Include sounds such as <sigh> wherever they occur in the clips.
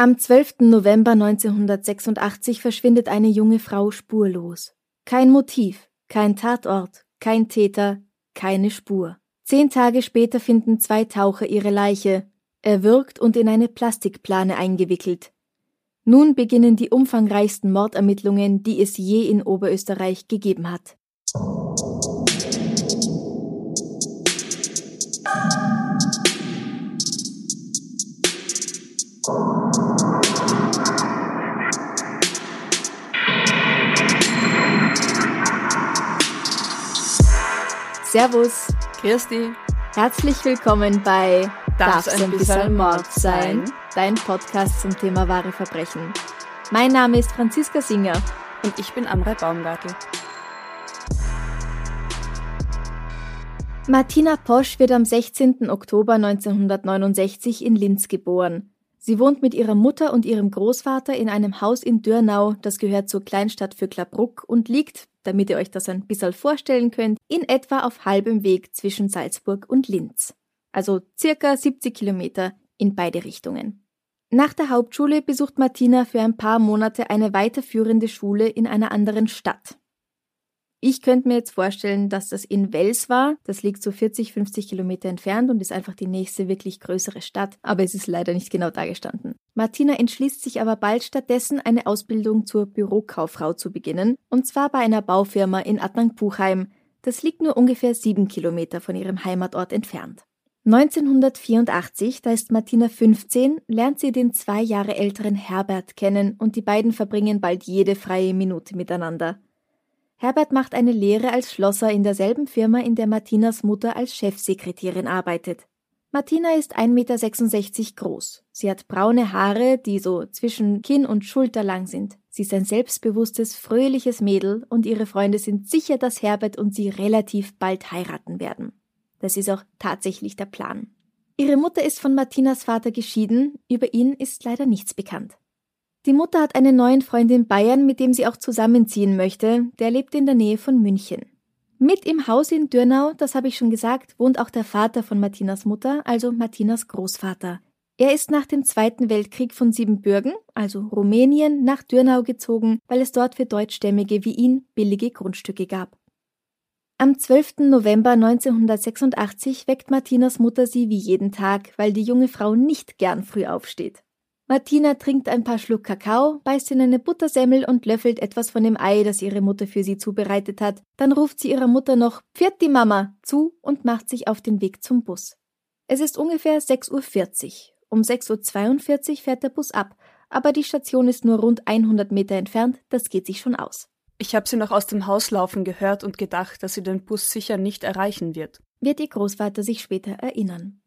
Am 12. November 1986 verschwindet eine junge Frau spurlos. Kein Motiv, kein Tatort, kein Täter, keine Spur. Zehn Tage später finden zwei Taucher ihre Leiche, erwürgt und in eine Plastikplane eingewickelt. Nun beginnen die umfangreichsten Mordermittlungen, die es je in Oberösterreich gegeben hat. Servus, Christi, herzlich willkommen bei Darf's ein bisschen Mord sein? Dein Podcast zum Thema wahre Verbrechen. Mein Name ist Franziska Singer. und ich bin Amrei Baumgartel. Martina Posch wird am 16. Oktober 1969 in Linz geboren. Sie wohnt mit ihrer Mutter und ihrem Großvater in einem Haus in Dürnau, das gehört zur Kleinstadt für Klappruck und liegt, damit ihr euch das ein bisschen vorstellen könnt, in etwa auf halbem Weg zwischen Salzburg und Linz. Also circa 70 Kilometer in beide Richtungen. Nach der Hauptschule besucht Martina für ein paar Monate eine weiterführende Schule in einer anderen Stadt. Ich könnte mir jetzt vorstellen, dass das in Wels war. Das liegt so 40, 50 Kilometer entfernt und ist einfach die nächste wirklich größere Stadt, aber es ist leider nicht genau dargestanden. Martina entschließt sich aber bald stattdessen, eine Ausbildung zur Bürokauffrau zu beginnen, und zwar bei einer Baufirma in Adnang-Puchheim. Das liegt nur ungefähr sieben Kilometer von ihrem Heimatort entfernt. 1984, da ist Martina 15, lernt sie den zwei Jahre älteren Herbert kennen und die beiden verbringen bald jede freie Minute miteinander. Herbert macht eine Lehre als Schlosser in derselben Firma, in der Martinas Mutter als Chefsekretärin arbeitet. Martina ist 1,66 Meter groß. Sie hat braune Haare, die so zwischen Kinn und Schulter lang sind. Sie ist ein selbstbewusstes, fröhliches Mädel und ihre Freunde sind sicher, dass Herbert und sie relativ bald heiraten werden. Das ist auch tatsächlich der Plan. Ihre Mutter ist von Martinas Vater geschieden, über ihn ist leider nichts bekannt. Die Mutter hat einen neuen Freund in Bayern, mit dem sie auch zusammenziehen möchte, der lebt in der Nähe von München. Mit im Haus in Dürnau, das habe ich schon gesagt, wohnt auch der Vater von Martinas Mutter, also Martinas Großvater. Er ist nach dem Zweiten Weltkrieg von Siebenbürgen, also Rumänien, nach Dürnau gezogen, weil es dort für Deutschstämmige wie ihn billige Grundstücke gab. Am 12. November 1986 weckt Martinas Mutter sie wie jeden Tag, weil die junge Frau nicht gern früh aufsteht. Martina trinkt ein paar Schluck Kakao, beißt in eine Buttersemmel und löffelt etwas von dem Ei, das ihre Mutter für sie zubereitet hat. Dann ruft sie ihrer Mutter noch Pfiat die Mama zu und macht sich auf den Weg zum Bus. Es ist ungefähr 6.40 Uhr. Um 6.42 Uhr fährt der Bus ab, aber die Station ist nur rund 100 Meter entfernt, das geht sich schon aus. Ich habe sie noch aus dem Haus laufen gehört und gedacht, dass sie den Bus sicher nicht erreichen wird. Wird ihr Großvater sich später erinnern.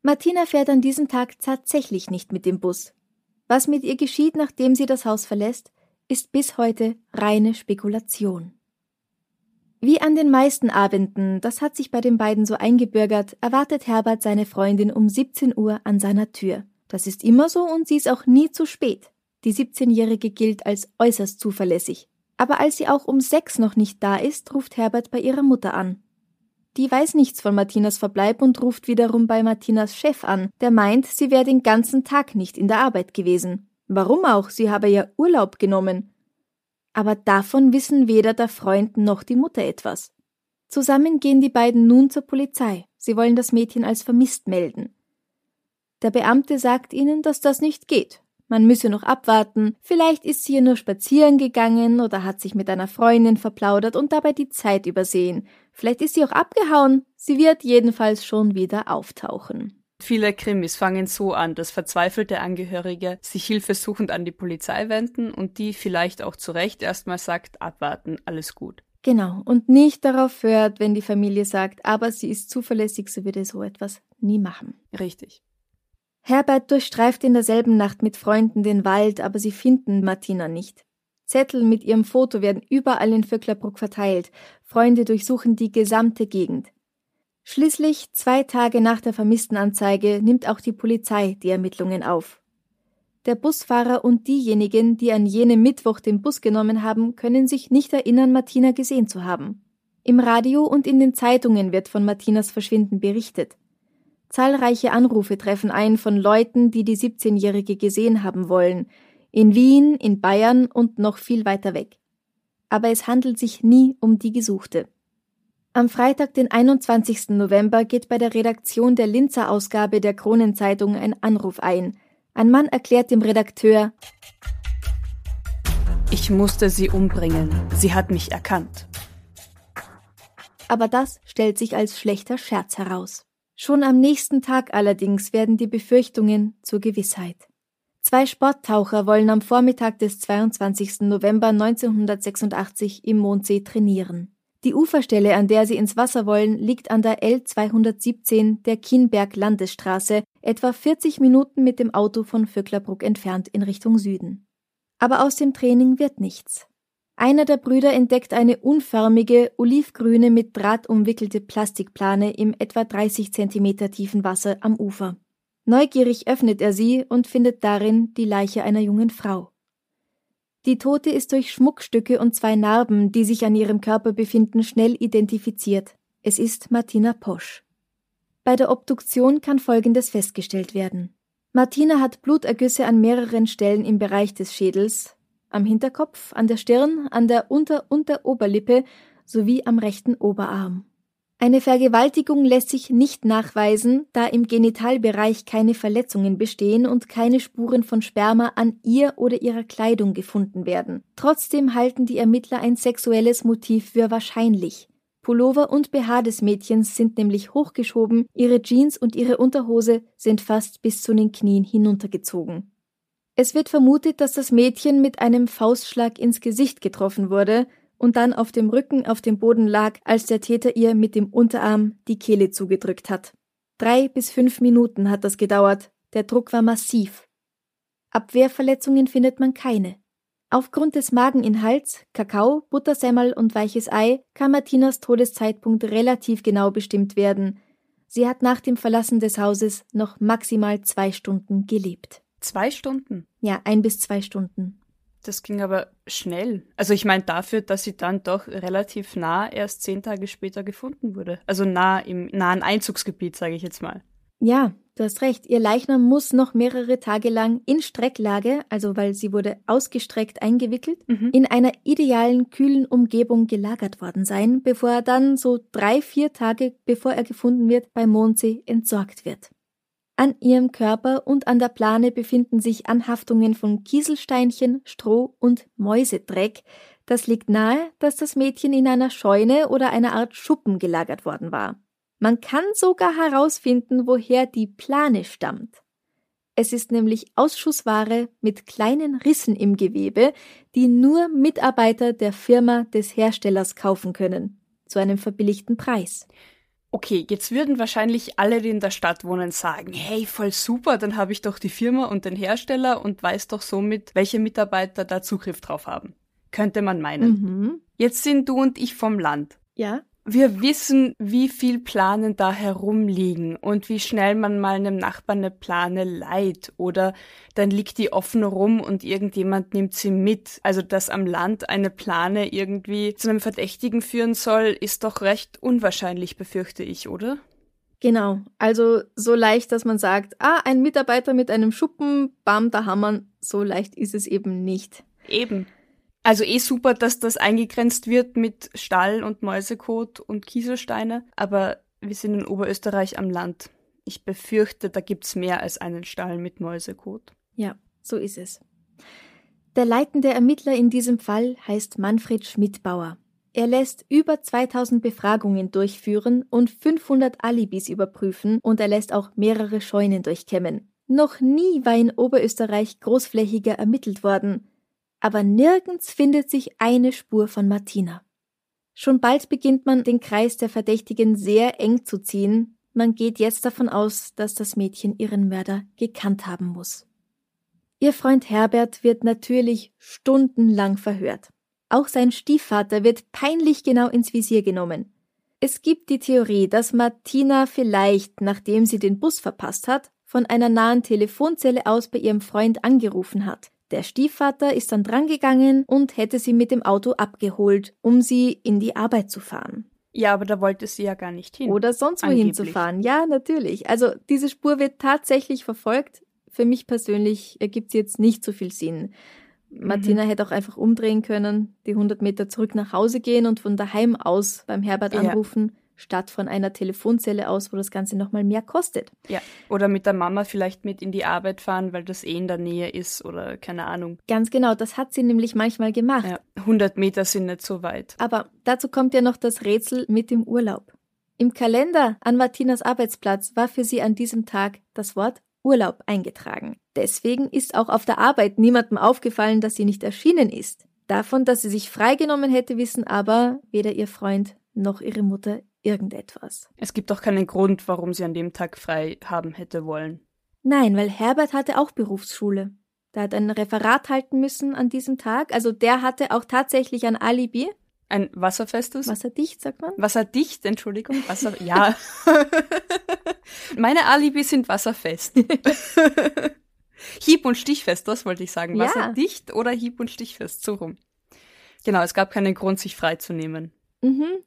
Martina fährt an diesem Tag tatsächlich nicht mit dem Bus. Was mit ihr geschieht, nachdem sie das Haus verlässt, ist bis heute reine Spekulation. Wie an den meisten Abenden, das hat sich bei den beiden so eingebürgert, erwartet Herbert seine Freundin um 17 Uhr an seiner Tür. Das ist immer so und sie ist auch nie zu spät. Die 17-Jährige gilt als äußerst zuverlässig. Aber als sie auch um sechs noch nicht da ist, ruft Herbert bei ihrer Mutter an. Die weiß nichts von Martinas Verbleib und ruft wiederum bei Martinas Chef an, der meint, sie wäre den ganzen Tag nicht in der Arbeit gewesen. Warum auch, sie habe ja Urlaub genommen. Aber davon wissen weder der Freund noch die Mutter etwas. Zusammen gehen die beiden nun zur Polizei. Sie wollen das Mädchen als vermisst melden. Der Beamte sagt ihnen, dass das nicht geht. Man müsse noch abwarten, vielleicht ist sie ja nur spazieren gegangen oder hat sich mit einer Freundin verplaudert und dabei die Zeit übersehen. Vielleicht ist sie auch abgehauen. Sie wird jedenfalls schon wieder auftauchen. Viele Krimis fangen so an, dass verzweifelte Angehörige sich hilfesuchend an die Polizei wenden und die vielleicht auch zu Recht erstmal sagt, abwarten, alles gut. Genau, und nicht darauf hört, wenn die Familie sagt, aber sie ist zuverlässig, sie würde so etwas nie machen. Richtig. Herbert durchstreift in derselben Nacht mit Freunden den Wald, aber sie finden Martina nicht. Zettel mit ihrem Foto werden überall in Vöcklerbruck verteilt. Freunde durchsuchen die gesamte Gegend. Schließlich, zwei Tage nach der Vermisstenanzeige, nimmt auch die Polizei die Ermittlungen auf. Der Busfahrer und diejenigen, die an jenem Mittwoch den Bus genommen haben, können sich nicht erinnern, Martina gesehen zu haben. Im Radio und in den Zeitungen wird von Martinas Verschwinden berichtet. Zahlreiche Anrufe treffen ein von Leuten, die die 17-Jährige gesehen haben wollen, in Wien, in Bayern und noch viel weiter weg. Aber es handelt sich nie um die Gesuchte. Am Freitag, den 21. November, geht bei der Redaktion der Linzer Ausgabe der Kronenzeitung ein Anruf ein. Ein Mann erklärt dem Redakteur, ich musste sie umbringen. Sie hat mich erkannt. Aber das stellt sich als schlechter Scherz heraus. Schon am nächsten Tag allerdings werden die Befürchtungen zur Gewissheit. Zwei Sporttaucher wollen am Vormittag des 22. November 1986 im Mondsee trainieren. Die Uferstelle, an der sie ins Wasser wollen, liegt an der L217 der Kienberg-Landesstraße, etwa 40 Minuten mit dem Auto von Vöcklerbruck entfernt in Richtung Süden. Aber aus dem Training wird nichts. Einer der Brüder entdeckt eine unförmige, olivgrüne, mit Draht umwickelte Plastikplane im etwa 30 Zentimeter tiefen Wasser am Ufer. Neugierig öffnet er sie und findet darin die Leiche einer jungen Frau. Die Tote ist durch Schmuckstücke und zwei Narben, die sich an ihrem Körper befinden, schnell identifiziert. Es ist Martina Posch. Bei der Obduktion kann Folgendes festgestellt werden. Martina hat Blutergüsse an mehreren Stellen im Bereich des Schädels, am Hinterkopf, an der Stirn, an der Unter-Unteroberlippe sowie am rechten Oberarm. Eine Vergewaltigung lässt sich nicht nachweisen, da im Genitalbereich keine Verletzungen bestehen und keine Spuren von Sperma an ihr oder ihrer Kleidung gefunden werden. Trotzdem halten die Ermittler ein sexuelles Motiv für wahrscheinlich. Pullover und BH des Mädchens sind nämlich hochgeschoben, ihre Jeans und ihre Unterhose sind fast bis zu den Knien hinuntergezogen. Es wird vermutet, dass das Mädchen mit einem Faustschlag ins Gesicht getroffen wurde, und dann auf dem Rücken auf dem Boden lag, als der Täter ihr mit dem Unterarm die Kehle zugedrückt hat. Drei bis fünf Minuten hat das gedauert, der Druck war massiv. Abwehrverletzungen findet man keine. Aufgrund des Mageninhalts, Kakao, Buttersemmel und weiches Ei kann Martinas Todeszeitpunkt relativ genau bestimmt werden. Sie hat nach dem Verlassen des Hauses noch maximal zwei Stunden gelebt. Zwei Stunden? Ja, ein bis zwei Stunden. Das ging aber schnell. Also ich meine dafür, dass sie dann doch relativ nah erst zehn Tage später gefunden wurde. Also nah im nahen Einzugsgebiet, sage ich jetzt mal. Ja, du hast recht. Ihr Leichnam muss noch mehrere Tage lang in Strecklage, also weil sie wurde ausgestreckt eingewickelt, mhm. in einer idealen, kühlen Umgebung gelagert worden sein, bevor er dann so drei, vier Tage, bevor er gefunden wird, bei Mondsee entsorgt wird. An ihrem Körper und an der Plane befinden sich Anhaftungen von Kieselsteinchen, Stroh und Mäusedreck. Das liegt nahe, dass das Mädchen in einer Scheune oder einer Art Schuppen gelagert worden war. Man kann sogar herausfinden, woher die Plane stammt. Es ist nämlich Ausschussware mit kleinen Rissen im Gewebe, die nur Mitarbeiter der Firma des Herstellers kaufen können, zu einem verbilligten Preis. Okay, jetzt würden wahrscheinlich alle, die in der Stadt wohnen, sagen, hey, voll super, dann habe ich doch die Firma und den Hersteller und weiß doch somit, welche Mitarbeiter da Zugriff drauf haben. Könnte man meinen. Mhm. Jetzt sind du und ich vom Land. Ja wir wissen, wie viel Planen da herumliegen und wie schnell man mal einem Nachbarn eine Plane leiht oder dann liegt die offen rum und irgendjemand nimmt sie mit. Also, dass am Land eine Plane irgendwie zu einem Verdächtigen führen soll, ist doch recht unwahrscheinlich, befürchte ich, oder? Genau, also so leicht, dass man sagt, ah, ein Mitarbeiter mit einem Schuppen, bam, da haben wir, so leicht ist es eben nicht. Eben. Also eh super, dass das eingegrenzt wird mit Stall und Mäusekot und Kieselsteine, aber wir sind in Oberösterreich am Land. Ich befürchte, da gibt's mehr als einen Stall mit Mäusekot. Ja, so ist es. Der leitende Ermittler in diesem Fall heißt Manfred Schmidbauer. Er lässt über 2000 Befragungen durchführen und 500 Alibis überprüfen und er lässt auch mehrere Scheunen durchkämmen. Noch nie war in Oberösterreich großflächiger ermittelt worden aber nirgends findet sich eine Spur von Martina. Schon bald beginnt man, den Kreis der Verdächtigen sehr eng zu ziehen, Man geht jetzt davon aus, dass das Mädchen ihren Mörder gekannt haben muss. Ihr Freund Herbert wird natürlich stundenlang verhört. Auch sein Stiefvater wird peinlich genau ins Visier genommen. Es gibt die Theorie, dass Martina vielleicht, nachdem sie den Bus verpasst hat, von einer nahen Telefonzelle aus bei ihrem Freund angerufen hat. Der Stiefvater ist dann drangegangen und hätte sie mit dem Auto abgeholt, um sie in die Arbeit zu fahren. Ja, aber da wollte sie ja gar nicht hin. Oder sonst wohin zu fahren. Ja, natürlich. Also diese Spur wird tatsächlich verfolgt für mich persönlich ergibt es jetzt nicht so viel Sinn. Martina mhm. hätte auch einfach umdrehen können, die 100 Meter zurück nach Hause gehen und von daheim aus beim Herbert anrufen, ja. Statt von einer Telefonzelle aus, wo das Ganze nochmal mehr kostet. Ja, oder mit der Mama vielleicht mit in die Arbeit fahren, weil das eh in der Nähe ist oder keine Ahnung. Ganz genau, das hat sie nämlich manchmal gemacht. Ja, 100 Meter sind nicht so weit. Aber dazu kommt ja noch das Rätsel mit dem Urlaub. Im Kalender an Martinas Arbeitsplatz war für sie an diesem Tag das Wort Urlaub eingetragen. Deswegen ist auch auf der Arbeit niemandem aufgefallen, dass sie nicht erschienen ist. Davon, dass sie sich freigenommen hätte, wissen aber weder ihr Freund noch ihre Mutter irgendetwas. Es gibt doch keinen Grund, warum sie an dem Tag frei haben hätte wollen. Nein, weil Herbert hatte auch Berufsschule. Der hat ein Referat halten müssen an diesem Tag. Also der hatte auch tatsächlich ein Alibi. Ein wasserfestes? Wasserdicht, sagt man? Wasserdicht, Entschuldigung. Wasser, <laughs> ja. <laughs> Meine Alibi sind wasserfest. <laughs> hieb- und stichfest, das wollte ich sagen. Wasserdicht ja. oder hieb- und stichfest, so rum. Genau, es gab keinen Grund, sich freizunehmen. Mhm.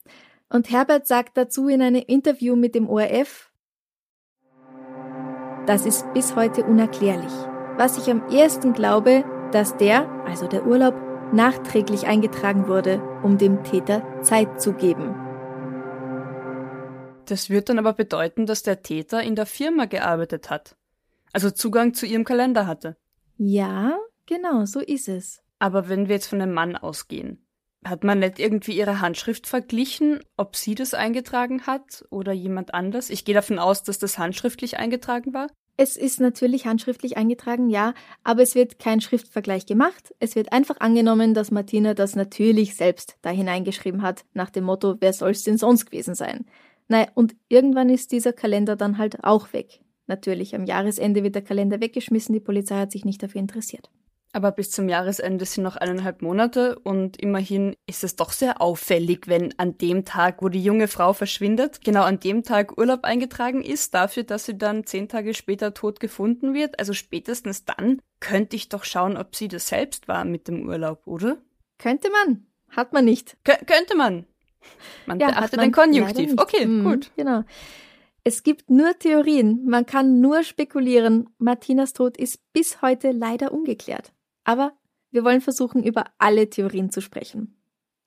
Und Herbert sagt dazu in einem Interview mit dem ORF, das ist bis heute unerklärlich. Was ich am ersten glaube, dass der, also der Urlaub, nachträglich eingetragen wurde, um dem Täter Zeit zu geben. Das wird dann aber bedeuten, dass der Täter in der Firma gearbeitet hat. Also Zugang zu ihrem Kalender hatte. Ja, genau, so ist es. Aber wenn wir jetzt von einem Mann ausgehen, hat man nicht irgendwie ihre Handschrift verglichen, ob sie das eingetragen hat oder jemand anders? Ich gehe davon aus, dass das handschriftlich eingetragen war. Es ist natürlich handschriftlich eingetragen, ja, aber es wird kein Schriftvergleich gemacht. Es wird einfach angenommen, dass Martina das natürlich selbst da hineingeschrieben hat, nach dem Motto, wer soll's denn sonst gewesen sein? Naja, und irgendwann ist dieser Kalender dann halt auch weg. Natürlich, am Jahresende wird der Kalender weggeschmissen, die Polizei hat sich nicht dafür interessiert. Aber bis zum Jahresende sind noch eineinhalb Monate und immerhin ist es doch sehr auffällig, wenn an dem Tag, wo die junge Frau verschwindet, genau an dem Tag Urlaub eingetragen ist, dafür, dass sie dann zehn Tage später tot gefunden wird. Also spätestens dann könnte ich doch schauen, ob sie das selbst war mit dem Urlaub, oder? Könnte man. Hat man nicht. Kö könnte man. Man ja, beachtet den Konjunktiv. Okay, mhm, gut. Genau. Es gibt nur Theorien, man kann nur spekulieren. Martinas Tod ist bis heute leider ungeklärt. Aber wir wollen versuchen, über alle Theorien zu sprechen.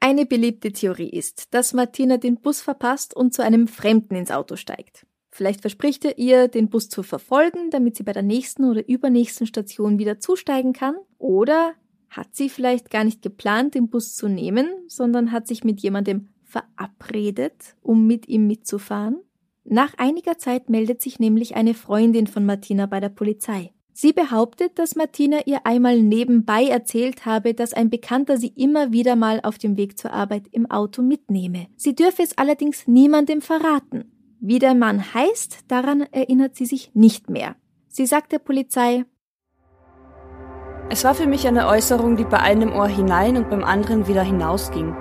Eine beliebte Theorie ist, dass Martina den Bus verpasst und zu einem Fremden ins Auto steigt. Vielleicht verspricht er ihr, den Bus zu verfolgen, damit sie bei der nächsten oder übernächsten Station wieder zusteigen kann. Oder hat sie vielleicht gar nicht geplant, den Bus zu nehmen, sondern hat sich mit jemandem verabredet, um mit ihm mitzufahren? Nach einiger Zeit meldet sich nämlich eine Freundin von Martina bei der Polizei. Sie behauptet, dass Martina ihr einmal nebenbei erzählt habe, dass ein Bekannter sie immer wieder mal auf dem Weg zur Arbeit im Auto mitnehme. Sie dürfe es allerdings niemandem verraten. Wie der Mann heißt, daran erinnert sie sich nicht mehr. Sie sagt der Polizei, es war für mich eine Äußerung, die bei einem Ohr hinein und beim anderen wieder hinausging.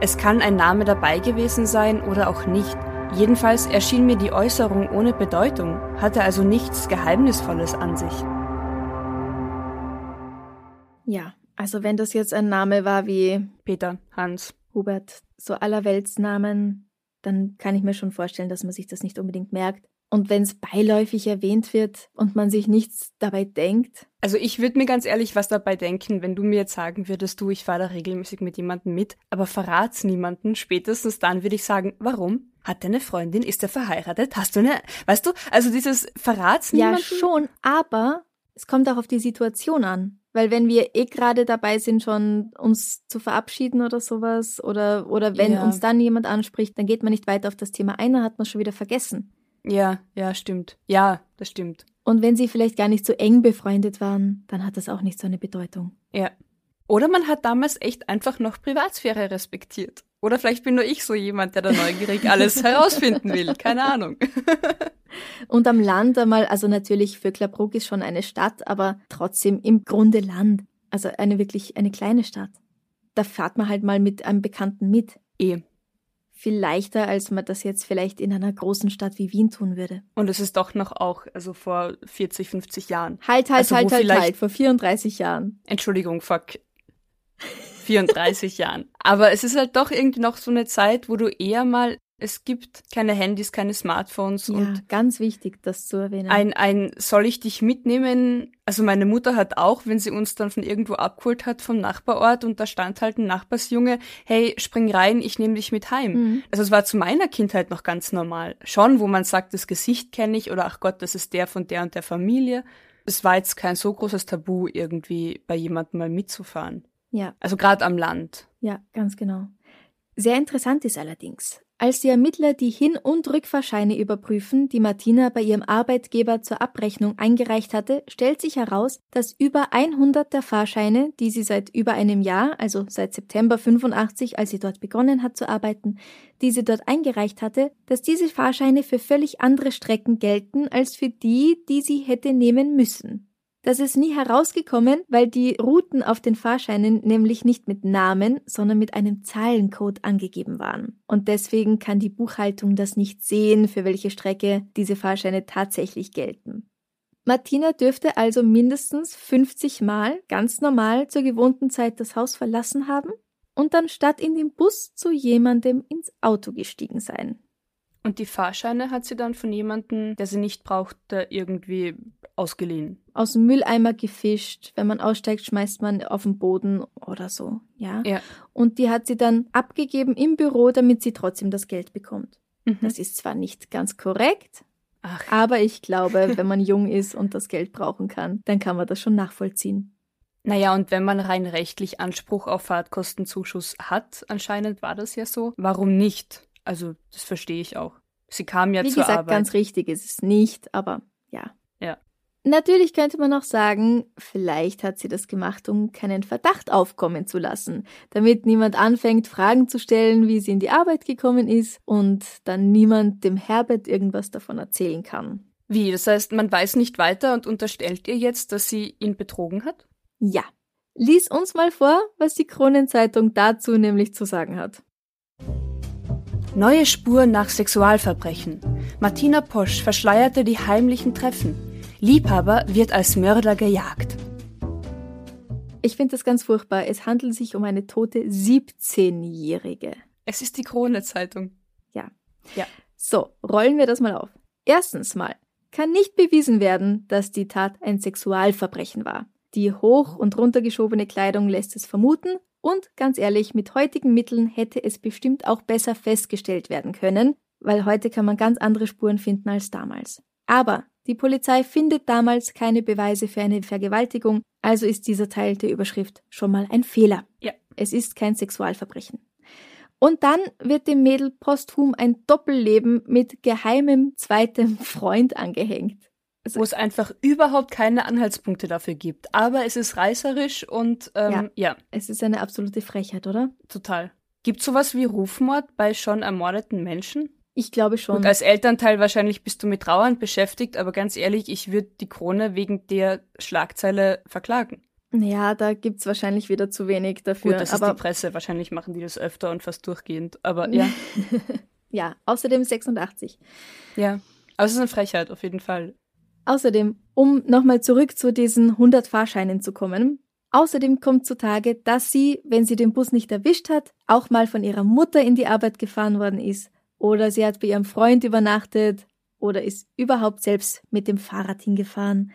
Es kann ein Name dabei gewesen sein oder auch nicht. Jedenfalls erschien mir die Äußerung ohne Bedeutung, hatte also nichts Geheimnisvolles an sich. Ja, also wenn das jetzt ein Name war wie Peter, Hans, Hubert, so allerweltsnamen, dann kann ich mir schon vorstellen, dass man sich das nicht unbedingt merkt. Und wenn es beiläufig erwähnt wird und man sich nichts dabei denkt. Also ich würde mir ganz ehrlich was dabei denken, wenn du mir jetzt sagen würdest, du, ich fahre da regelmäßig mit jemandem mit, aber verrat's niemanden. Spätestens dann würde ich sagen, warum? Hat deine Freundin, ist er verheiratet? Hast du eine, weißt du, also dieses verrat's niemanden? Ja, schon, aber es kommt auch auf die Situation an. Weil wenn wir eh gerade dabei sind, schon uns zu verabschieden oder sowas, oder, oder wenn ja. uns dann jemand anspricht, dann geht man nicht weiter auf das Thema ein, dann hat man schon wieder vergessen. Ja, ja, stimmt. Ja, das stimmt. Und wenn sie vielleicht gar nicht so eng befreundet waren, dann hat das auch nicht so eine Bedeutung. Ja. Oder man hat damals echt einfach noch Privatsphäre respektiert. Oder vielleicht bin nur ich so jemand, der da neugierig alles <laughs> herausfinden will. Keine Ahnung. <laughs> Und am Land einmal, also natürlich für Klabruk ist schon eine Stadt, aber trotzdem im Grunde Land. Also eine wirklich eine kleine Stadt. Da fährt man halt mal mit einem Bekannten mit. Eh. Viel leichter, als man das jetzt vielleicht in einer großen Stadt wie Wien tun würde. Und es ist doch noch auch, also vor 40, 50 Jahren. Halt, halt, Also, halt, halt, halt, vor 34 Jahren. Entschuldigung, fuck. 34 <laughs> Jahren. Aber es ist halt doch irgendwie noch so eine Zeit, wo du eher mal, es gibt keine Handys, keine Smartphones Ja, und ganz wichtig, das zu erwähnen. ein, ein, soll ich dich mitnehmen? Also meine Mutter hat auch, wenn sie uns dann von irgendwo abgeholt hat vom Nachbarort und da stand halt ein Nachbarsjunge, hey, spring rein, ich nehme dich mit heim. Mhm. Also es war zu meiner Kindheit noch ganz normal. Schon, wo man sagt, das Gesicht kenne ich oder ach Gott, das ist der von der und der Familie. Es war jetzt kein so großes Tabu, irgendwie bei jemandem mal mitzufahren. ja, Also gerade am Land. ja, ganz genau. Sehr interessant ist allerdings, als die Ermittler die Hin- und Rückfahrscheine überprüfen, die Martina bei ihrem Arbeitgeber zur Abrechnung eingereicht hatte, stellt sich heraus, dass über 100 der Fahrscheine, die sie seit über einem Jahr, also seit September 85, als sie dort begonnen hat zu arbeiten, die sie dort eingereicht hatte, dass diese Fahrscheine für völlig andere Strecken gelten als für die, die sie hätte nehmen müssen. Das ist nie herausgekommen, weil die Routen auf den Fahrscheinen nämlich nicht mit Namen, sondern mit einem Zahlencode angegeben waren. Und deswegen kann die Buchhaltung das nicht sehen, für welche Strecke diese Fahrscheine tatsächlich gelten. Martina dürfte also mindestens 50 Mal ganz normal zur gewohnten Zeit das Haus verlassen haben und dann statt in den Bus zu jemandem ins Auto gestiegen sein. Und die Fahrscheine hat sie dann von jemandem, der sie nicht brauchte, irgendwie ausgeliehen. Aus dem Mülleimer gefischt, wenn man aussteigt, schmeißt man auf den Boden oder so, ja. Ja. Und die hat sie dann abgegeben im Büro, damit sie trotzdem das Geld bekommt. Mhm. Das ist zwar nicht ganz korrekt, Ach, aber ich glaube, <laughs> wenn man jung ist und das Geld brauchen kann, dann kann man das schon nachvollziehen. Naja, und wenn man rein rechtlich Anspruch auf Fahrtkostenzuschuss hat, anscheinend war das ja so, warum nicht? Also, das verstehe ich auch. Sie kam ja Wie zur gesagt, Arbeit. ganz richtig ist es nicht, aber ja. Ja. Natürlich könnte man auch sagen, vielleicht hat sie das gemacht, um keinen Verdacht aufkommen zu lassen, damit niemand anfängt, Fragen zu stellen, wie sie in die Arbeit gekommen ist und dann niemand dem Herbert irgendwas davon erzählen kann. Wie? Das heißt, man weiß nicht weiter und unterstellt ihr jetzt, dass sie ihn betrogen hat? Ja. Lies uns mal vor, was die Kronenzeitung dazu nämlich zu sagen hat. Neue Spur nach Sexualverbrechen. Martina Posch verschleierte die heimlichen Treffen. Liebhaber wird als Mörder gejagt. Ich finde das ganz furchtbar. Es handelt sich um eine tote 17-Jährige. Es ist die Krone-Zeitung. Ja. Ja. So, rollen wir das mal auf. Erstens mal kann nicht bewiesen werden, dass die Tat ein Sexualverbrechen war. Die hoch und runtergeschobene Kleidung lässt es vermuten und ganz ehrlich, mit heutigen Mitteln hätte es bestimmt auch besser festgestellt werden können, weil heute kann man ganz andere Spuren finden als damals. Aber die Polizei findet damals keine Beweise für eine Vergewaltigung, also ist dieser Teil der Überschrift schon mal ein Fehler. Ja. Es ist kein Sexualverbrechen. Und dann wird dem Mädel posthum ein Doppelleben mit geheimem zweitem Freund angehängt. Wo es einfach überhaupt keine Anhaltspunkte dafür gibt. Aber es ist reißerisch und ähm, Ja. ja. Es ist eine absolute Frechheit, oder? total. Gibt sowas wie Rufmord bei schon ermordeten Menschen? Ich glaube schon. Und als Elternteil wahrscheinlich bist du mit Trauern beschäftigt, aber ganz ehrlich, ich würde die Krone wegen der Schlagzeile verklagen. ja, da gibt's wahrscheinlich wieder zu wenig dafür. Gut, das ist aber die Presse, wahrscheinlich machen die das öfter und fast durchgehend, aber <laughs> ja, ja, außerdem 86. ja. Aber es ist eine Frechheit, auf jeden Fall. Außerdem, um nochmal zurück zu diesen 100 Fahrscheinen zu kommen, außerdem kommt zutage, dass sie, wenn sie den Bus nicht erwischt hat, auch mal von ihrer Mutter in die Arbeit gefahren worden ist. Oder sie hat bei ihrem Freund übernachtet oder ist überhaupt selbst mit dem Fahrrad hingefahren.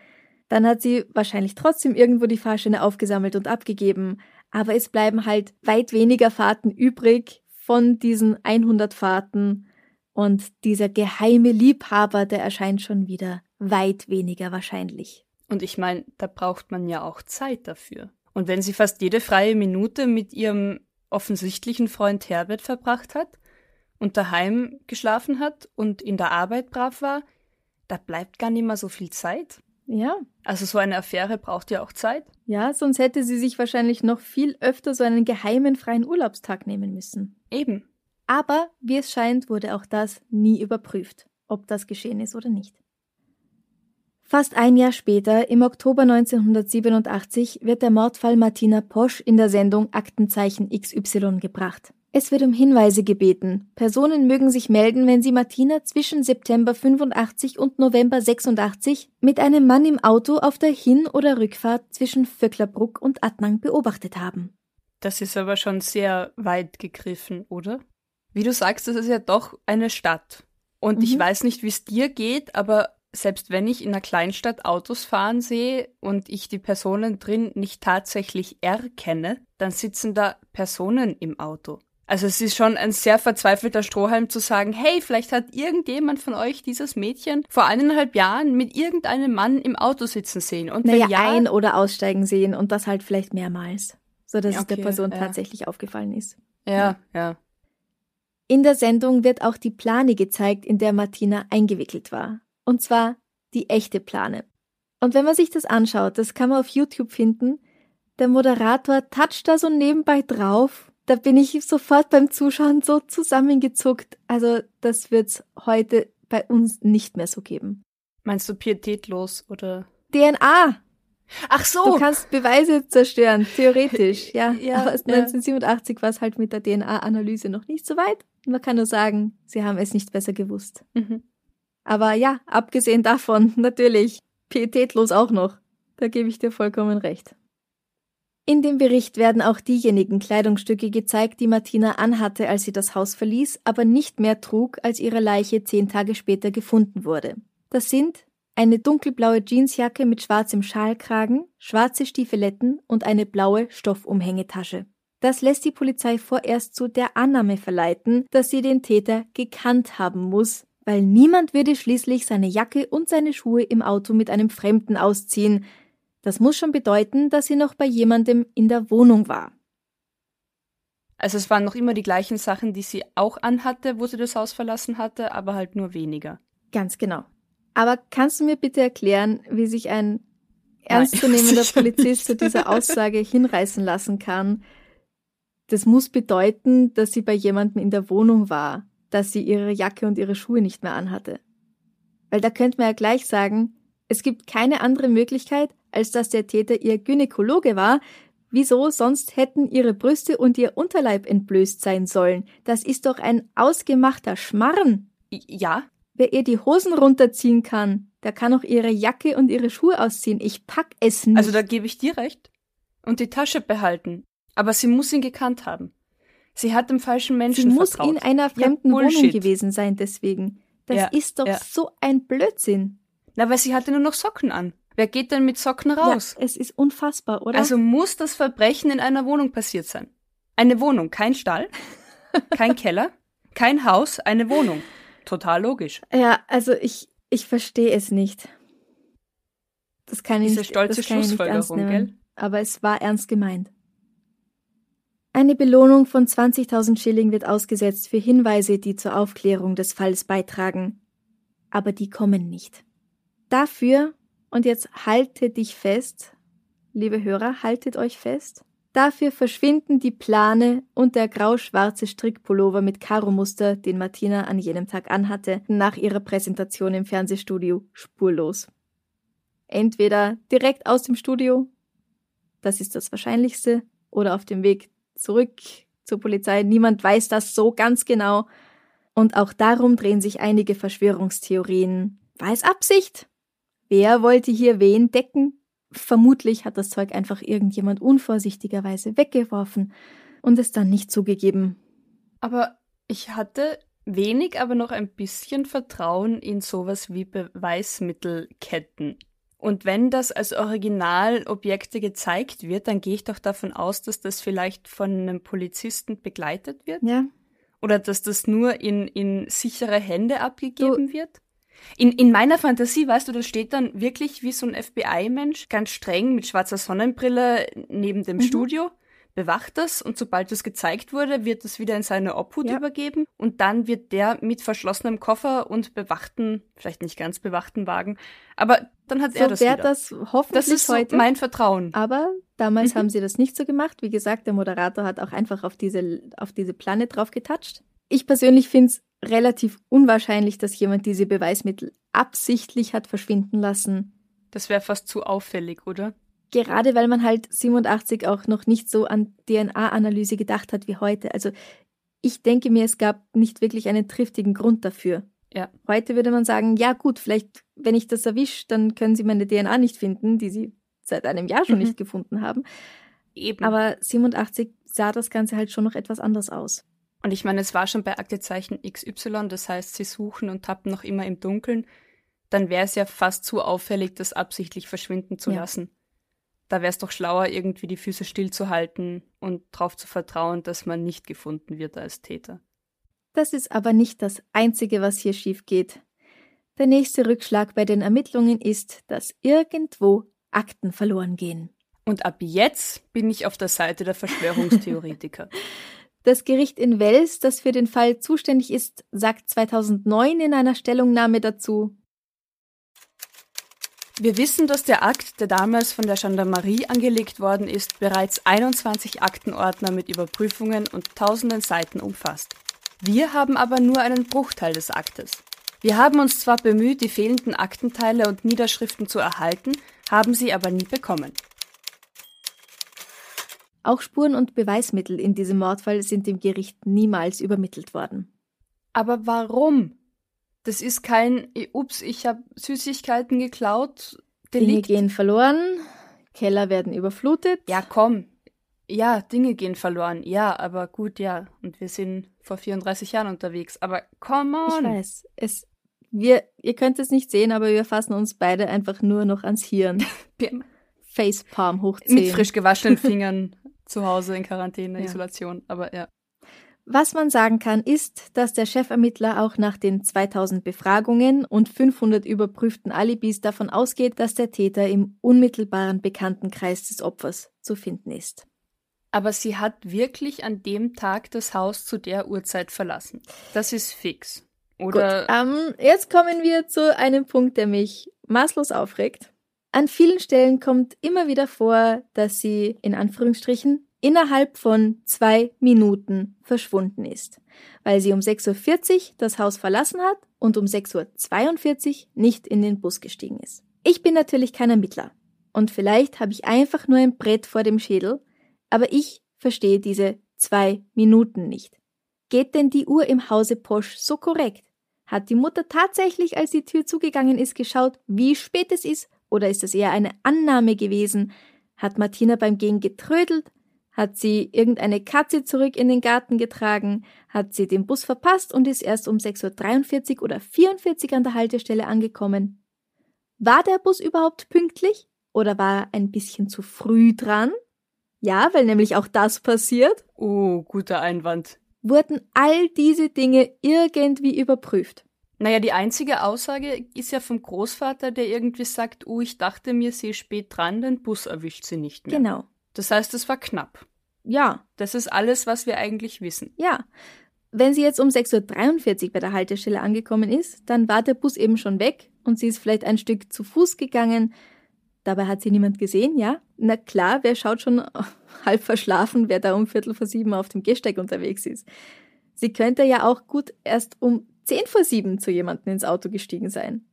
Dann hat sie wahrscheinlich trotzdem irgendwo die Fahrscheine aufgesammelt und abgegeben, aber es bleiben halt weit weniger Fahrten übrig von diesen 100 Fahrten. Und dieser geheime Liebhaber, der erscheint schon wieder weit weniger wahrscheinlich. Und ich meine, da braucht man ja auch Zeit dafür. Und wenn sie fast jede freie Minute mit ihrem offensichtlichen Freund Herbert verbracht hat und daheim geschlafen hat und in der Arbeit brav war, da bleibt gar nicht mehr so viel Zeit. Ja. Also so eine Affäre braucht ja auch Zeit. Ja, sonst hätte sie sich wahrscheinlich noch viel öfter so einen geheimen freien Urlaubstag nehmen müssen. Eben. Aber wie es scheint, wurde auch das nie überprüft, ob das geschehen ist oder nicht. Fast ein Jahr später, im Oktober 1987, wird der Mordfall Martina Posch in der Sendung Aktenzeichen XY gebracht. Es wird um Hinweise gebeten. Personen mögen sich melden, wenn sie Martina zwischen September 85 und November 86 mit einem Mann im Auto auf der Hin- oder Rückfahrt zwischen Vöcklerbruck und Adnang beobachtet haben. Das ist aber schon sehr weit gegriffen, oder? Wie du sagst, das ist ja doch eine Stadt. Und mhm. ich weiß nicht, wie es dir geht, aber selbst wenn ich in einer Kleinstadt Autos fahren sehe und ich die Personen drin nicht tatsächlich erkenne, dann sitzen da Personen im Auto. Also es ist schon ein sehr verzweifelter Strohhalm zu sagen, hey, vielleicht hat irgendjemand von euch dieses Mädchen vor eineinhalb Jahren mit irgendeinem Mann im Auto sitzen sehen. Und naja, ja, ein- oder aussteigen sehen und das halt vielleicht mehrmals, so dass okay, es der Person ja. tatsächlich aufgefallen ist. Ja, ja, ja. In der Sendung wird auch die Plane gezeigt, in der Martina eingewickelt war. Und zwar die echte Plane. Und wenn man sich das anschaut, das kann man auf YouTube finden, der Moderator toucht da so nebenbei drauf da bin ich sofort beim Zuschauen so zusammengezuckt. Also das wird's heute bei uns nicht mehr so geben. Meinst du pietätlos oder? DNA. Ach so. Du kannst Beweise zerstören, theoretisch, <laughs> ja. ja Aber 1987 ja. war es halt mit der DNA-Analyse noch nicht so weit. Man kann nur sagen, sie haben es nicht besser gewusst. Mhm. Aber ja, abgesehen davon, <laughs> natürlich, pietätlos auch noch. Da gebe ich dir vollkommen recht. In dem Bericht werden auch diejenigen Kleidungsstücke gezeigt, die Martina anhatte, als sie das Haus verließ, aber nicht mehr trug, als ihre Leiche zehn Tage später gefunden wurde. Das sind eine dunkelblaue Jeansjacke mit schwarzem Schalkragen, schwarze Stiefeletten und eine blaue Stoffumhängetasche. Das lässt die Polizei vorerst zu der Annahme verleiten, dass sie den Täter gekannt haben muss, weil niemand würde schließlich seine Jacke und seine Schuhe im Auto mit einem Fremden ausziehen, das muss schon bedeuten, dass sie noch bei jemandem in der Wohnung war. Also es waren noch immer die gleichen Sachen, die sie auch anhatte, wo sie das Haus verlassen hatte, aber halt nur weniger. Ganz genau. Aber kannst du mir bitte erklären, wie sich ein ernstzunehmender <laughs> Polizist zu dieser Aussage hinreißen lassen kann? Das muss bedeuten, dass sie bei jemandem in der Wohnung war, dass sie ihre Jacke und ihre Schuhe nicht mehr anhatte. Weil da könnte man ja gleich sagen, es gibt keine andere Möglichkeit, als dass der Täter ihr Gynäkologe war. Wieso sonst hätten ihre Brüste und ihr Unterleib entblößt sein sollen? Das ist doch ein ausgemachter Schmarren. Ja. Wer ihr die Hosen runterziehen kann, der kann auch ihre Jacke und ihre Schuhe ausziehen. Ich pack es nicht. Also da gebe ich dir recht. Und die Tasche behalten. Aber sie muss ihn gekannt haben. Sie hat dem falschen Menschen Sie muss vertraut. in einer fremden ja, Wohnung gewesen sein, deswegen. Das ja, ist doch ja. so ein Blödsinn. Na, weil sie hatte nur noch Socken an. Wer geht denn mit Socken raus? Es ist unfassbar, oder? Also muss das Verbrechen in einer Wohnung passiert sein. Eine Wohnung, kein Stall, kein <laughs> Keller, kein Haus, eine Wohnung. Total logisch. Ja, also ich, ich verstehe es nicht. Das kann ich Diese nicht, stolze das kann ich nicht ernst Schlussfolgerung, nehmen. gell? Aber es war ernst gemeint. Eine Belohnung von 20.000 Schilling wird ausgesetzt für Hinweise, die zur Aufklärung des Falls beitragen. Aber die kommen nicht. Dafür, und jetzt haltet dich fest, liebe Hörer, haltet euch fest, dafür verschwinden die Plane und der grau-schwarze Strickpullover mit Karo-Muster, den Martina an jenem Tag anhatte, nach ihrer Präsentation im Fernsehstudio spurlos. Entweder direkt aus dem Studio, das ist das Wahrscheinlichste, oder auf dem Weg zurück zur Polizei. Niemand weiß das so ganz genau. Und auch darum drehen sich einige Verschwörungstheorien. War es Absicht? Wer wollte hier wen decken? Vermutlich hat das Zeug einfach irgendjemand unvorsichtigerweise weggeworfen und es dann nicht zugegeben. Aber ich hatte wenig, aber noch ein bisschen Vertrauen in sowas wie Beweismittelketten. Und wenn das als Originalobjekte gezeigt wird, dann gehe ich doch davon aus, dass das vielleicht von einem Polizisten begleitet wird. Ja. Oder dass das nur in, in sichere Hände abgegeben du, wird. In, in meiner Fantasie, weißt du, da steht dann wirklich wie so ein FBI-Mensch, ganz streng mit schwarzer Sonnenbrille neben dem mhm. Studio. Bewacht das und sobald es gezeigt wurde, wird es wieder in seine Obhut Ja. übergeben und dann wird der mit verschlossenem Koffer und bewachten, vielleicht nicht ganz bewachten Wagen, aber dann hat er So das wäre wieder. das hoffentlich das ist heute. mein Vertrauen. Aber damals Mhm. haben sie das nicht so gemacht. Wie gesagt, der Moderator hat auch einfach auf diese, auf diese Plane drauf getatscht. Ich persönlich finde es relativ unwahrscheinlich, dass jemand diese Beweismittel absichtlich hat verschwinden lassen. Das wäre fast zu auffällig, oder? Gerade weil man halt 87 auch noch nicht so an DNA-Analyse gedacht hat wie heute. Also ich denke mir, es gab nicht wirklich einen triftigen Grund dafür. Ja. Heute würde man sagen, ja gut, vielleicht, wenn ich das erwische, dann können sie meine DNA nicht finden, die sie seit einem Jahr schon Mhm. nicht gefunden haben. Eben. Aber 87 sah das Ganze halt schon noch etwas anders aus. Und ich meine, es war schon bei Aktezeichen XY, das heißt, sie suchen und tappen noch immer im Dunkeln. Dann wäre es ja fast zu auffällig, das absichtlich verschwinden zu Ja. lassen. Da wäre es doch schlauer, irgendwie die Füße stillzuhalten und darauf zu vertrauen, dass man nicht gefunden wird als Täter. Das ist aber nicht das Einzige, was hier schief geht. Der nächste Rückschlag bei den Ermittlungen ist, dass irgendwo Akten verloren gehen. Und ab jetzt bin ich auf der Seite der Verschwörungstheoretiker. <laughs> Das Gericht in Wels, das für den Fall zuständig ist, sagt 2009 in einer Stellungnahme dazu, Wir wissen, dass der Akt, der damals von der Gendarmerie angelegt worden ist, bereits 21 Aktenordner mit Überprüfungen und tausenden Seiten umfasst. Wir haben aber nur einen Bruchteil des Aktes. Wir haben uns zwar bemüht, die fehlenden Aktenteile und Niederschriften zu erhalten, haben sie aber nie bekommen. auch Spuren und Beweismittel in diesem Mordfall sind dem Gericht niemals übermittelt worden. Aber warum? Das ist kein, ups, ich habe Süßigkeiten geklaut. Dinge Delikt. gehen verloren, Keller werden überflutet. Ja, komm. Ja, Dinge gehen verloren. Ja, aber gut, ja. Und wir sind vor 34 Jahren unterwegs. Aber come Ich on. weiß, es, wir, ihr könnt es nicht sehen, aber wir fassen uns beide einfach nur noch ans Hirn. <laughs> Facepalm hochziehen. Mit frisch gewaschenen <laughs> Fingern zu Hause in Quarantäne, Ja. Isolation. Aber ja. Was man sagen kann, ist, dass der Chefermittler auch nach den 2000 Befragungen und 500 überprüften Alibis davon ausgeht, dass der Täter im unmittelbaren Bekanntenkreis des Opfers zu finden ist. Aber sie hat wirklich an dem Tag das Haus zu der Uhrzeit verlassen. Das ist fix. Oder Gut, ähm, jetzt kommen wir zu einem Punkt, der mich maßlos aufregt. An vielen Stellen kommt immer wieder vor, dass sie in Anführungsstrichen innerhalb von zwei Minuten verschwunden ist, weil sie um 6.40 Uhr das Haus verlassen hat und um 6.42 Uhr nicht in den Bus gestiegen ist. Ich bin natürlich kein Ermittler und vielleicht habe ich einfach nur ein Brett vor dem Schädel, aber ich verstehe diese zwei Minuten nicht. Geht denn die Uhr im Hause Posch so korrekt? Hat die Mutter tatsächlich, als die Tür zugegangen ist, geschaut, wie spät es ist? Oder ist es eher eine Annahme gewesen? Hat Martina beim Gehen getrödelt? Hat sie irgendeine Katze zurück in den Garten getragen? Hat sie den Bus verpasst und ist erst um 6.43 Uhr oder 44 an der Haltestelle angekommen? War der Bus überhaupt pünktlich? Oder war er ein bisschen zu früh dran? Ja, weil nämlich auch das passiert Oh, guter Einwand. wurden all diese Dinge irgendwie überprüft. Naja, die einzige Aussage ist ja vom Großvater, der irgendwie sagt, oh, ich dachte mir, sie ist spät dran, den Bus erwischt sie nicht mehr. Genau. Das heißt, es war knapp. Ja, Das ist alles, was wir eigentlich wissen. ja. Wenn sie jetzt um 6.43 Uhr bei der Haltestelle angekommen ist, dann war der Bus eben schon weg und sie ist vielleicht ein Stück zu Fuß gegangen. Dabei hat sie niemand gesehen, ja? Na klar, wer schaut schon <laughs> halb verschlafen, wer da um Viertel vor sieben auf dem Gehsteig unterwegs ist. Sie könnte ja auch gut erst um zehn vor sieben zu jemandem ins Auto gestiegen sein.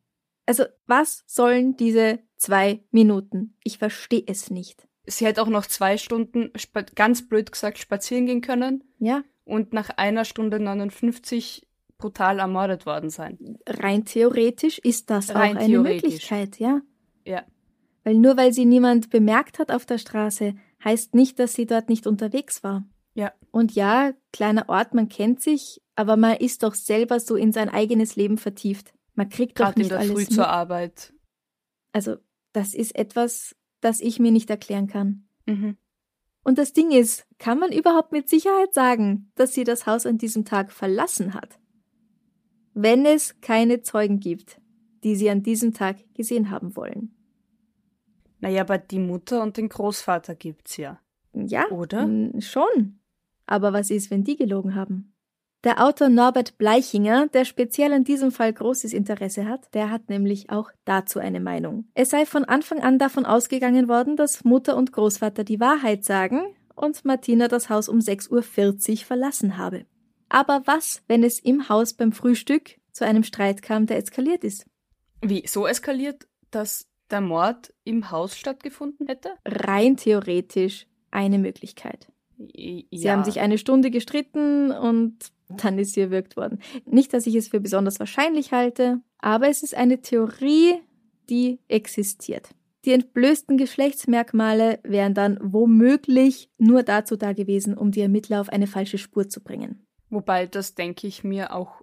Also, was sollen diese zwei Minuten? Ich verstehe es nicht. Sie hätte auch noch zwei Stunden, ganz blöd gesagt, spazieren gehen können Ja, und nach einer Stunde 59 brutal ermordet worden sein. rein theoretisch ist das Rein auch eine. Möglichkeit, ja. Ja. Weil nur weil sie niemand bemerkt hat auf der Straße, heißt nicht, dass sie dort nicht unterwegs war. Ja. Und ja, kleiner Ort, man kennt sich, aber man ist doch selber so in sein eigenes Leben vertieft. Man kriegt doch Gerade in nicht der alles Früh mit. zur Arbeit. Also, das ist etwas, das ich mir nicht erklären kann. Mhm. Und das Ding ist, kann man überhaupt mit Sicherheit sagen, dass sie das Haus an diesem Tag verlassen hat? Wenn es keine Zeugen gibt, die sie an diesem Tag gesehen haben wollen. Naja, aber die Mutter und den Großvater gibt's ja. Ja, Oder? schon. Aber was ist, wenn die gelogen haben? Der Autor Norbert Bleichinger, der speziell in diesem Fall großes Interesse hat, der hat nämlich auch dazu eine Meinung. Es sei von Anfang an davon ausgegangen worden, dass Mutter und Großvater die Wahrheit sagen und Martina das Haus um 6.40 Uhr verlassen habe. Aber was, wenn es im Haus beim Frühstück zu einem Streit kam, der eskaliert ist? Wie, so eskaliert, dass der Mord im Haus stattgefunden hätte? Rein theoretisch eine Möglichkeit. Ja. Sie haben sich eine Stunde gestritten und dann ist sie erwürgt worden. Nicht, dass ich es für besonders wahrscheinlich halte, aber es ist eine Theorie, die existiert. Die entblößten Geschlechtsmerkmale wären dann womöglich nur dazu da gewesen, um die Ermittler auf eine falsche Spur zu bringen. Wobei, das denke ich mir auch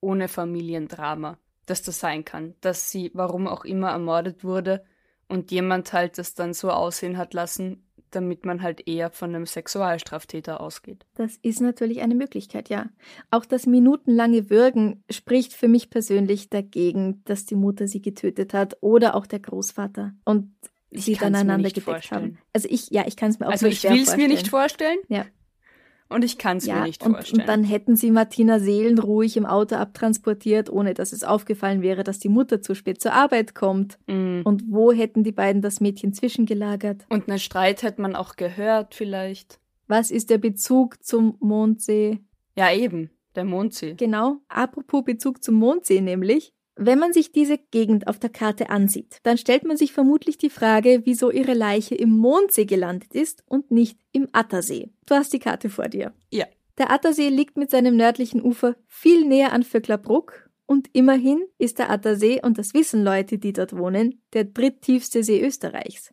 ohne Familiendrama, dass das sein kann, dass sie, warum auch immer, ermordet wurde und jemand halt das dann so aussehen hat lassen, damit man halt eher von einem Sexualstraftäter ausgeht. Das ist natürlich eine Möglichkeit, ja. Auch das minutenlange Würgen spricht für mich persönlich dagegen, dass die Mutter sie getötet hat oder auch der Großvater und Ich sie dann einander nicht gedeckt vorstellen. haben. Also ich, ja, ich kann es mir auch Also nur ich schwer will es mir vorstellen. nicht vorstellen Ja. Und ich kann es Ja, mir nicht und, vorstellen. und dann hätten sie Martina seelenruhig im Auto abtransportiert, ohne dass es aufgefallen wäre, dass die Mutter zu spät zur Arbeit kommt. Mm. Und wo hätten die beiden das Mädchen zwischengelagert? Und einen Streit hätte man auch gehört vielleicht. Was ist der Bezug zum Mondsee? Ja, eben, der Mondsee. Genau, apropos Bezug zum Mondsee nämlich. Wenn man sich diese Gegend auf der Karte ansieht, dann stellt man sich vermutlich die Frage, wieso ihre Leiche im Mondsee gelandet ist und nicht im Attersee. Du hast die Karte vor dir. Ja. Der Attersee liegt mit seinem nördlichen Ufer viel näher an Vöcklerbruck und immerhin ist der Attersee, und das wissen Leute, die dort wohnen, der dritttiefste See Österreichs.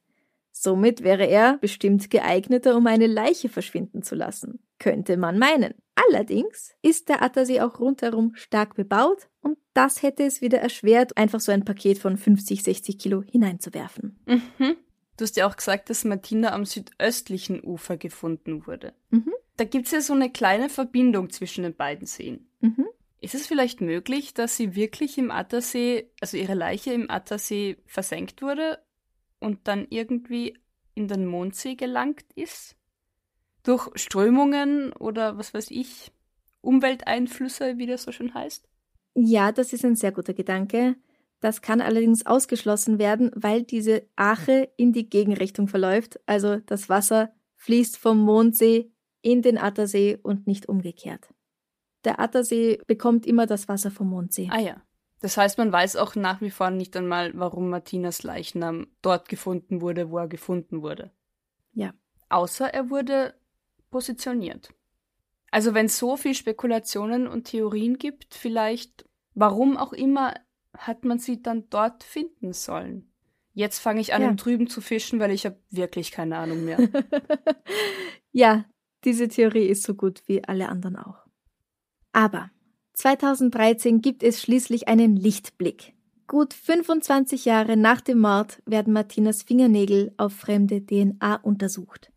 Somit wäre er bestimmt geeigneter, um eine Leiche verschwinden zu lassen. Könnte man meinen. Allerdings ist der Attersee auch rundherum stark bebaut und das hätte es wieder erschwert, einfach so ein Paket von 50, 60 Kilo hineinzuwerfen. Mhm. Du hast ja auch gesagt, dass Martina am südöstlichen Ufer gefunden wurde. Mhm. Da gibt es ja so eine kleine Verbindung zwischen den beiden Seen. Mhm. Ist es vielleicht möglich, dass sie wirklich im Attersee, also ihre Leiche im Attersee versenkt wurde und dann irgendwie in den Mondsee gelangt ist? Durch Strömungen oder was weiß ich, Umwelteinflüsse, wie das so schön heißt? Ja, das ist ein sehr guter Gedanke. Das kann allerdings ausgeschlossen werden, weil diese Ache in die Gegenrichtung verläuft. Also das Wasser fließt vom Mondsee in den Attersee und nicht umgekehrt. Der Attersee bekommt immer das Wasser vom Mondsee. Ah ja. Das heißt, man weiß auch nach wie vor nicht einmal, warum Martinas Leichnam dort gefunden wurde, wo er gefunden wurde. Ja. Außer er wurde positioniert. Also wenn es so viel Spekulationen und Theorien gibt, vielleicht, warum auch immer, hat man sie dann dort finden sollen. Jetzt fange ich an, Ja. im Trüben zu fischen, weil ich habe wirklich keine Ahnung mehr. <laughs> ja, diese Theorie ist so gut wie alle anderen auch. Aber 2013 gibt es schließlich einen Lichtblick. Gut 25 Jahre nach dem Mord werden Martinas Fingernägel auf fremde DNA untersucht.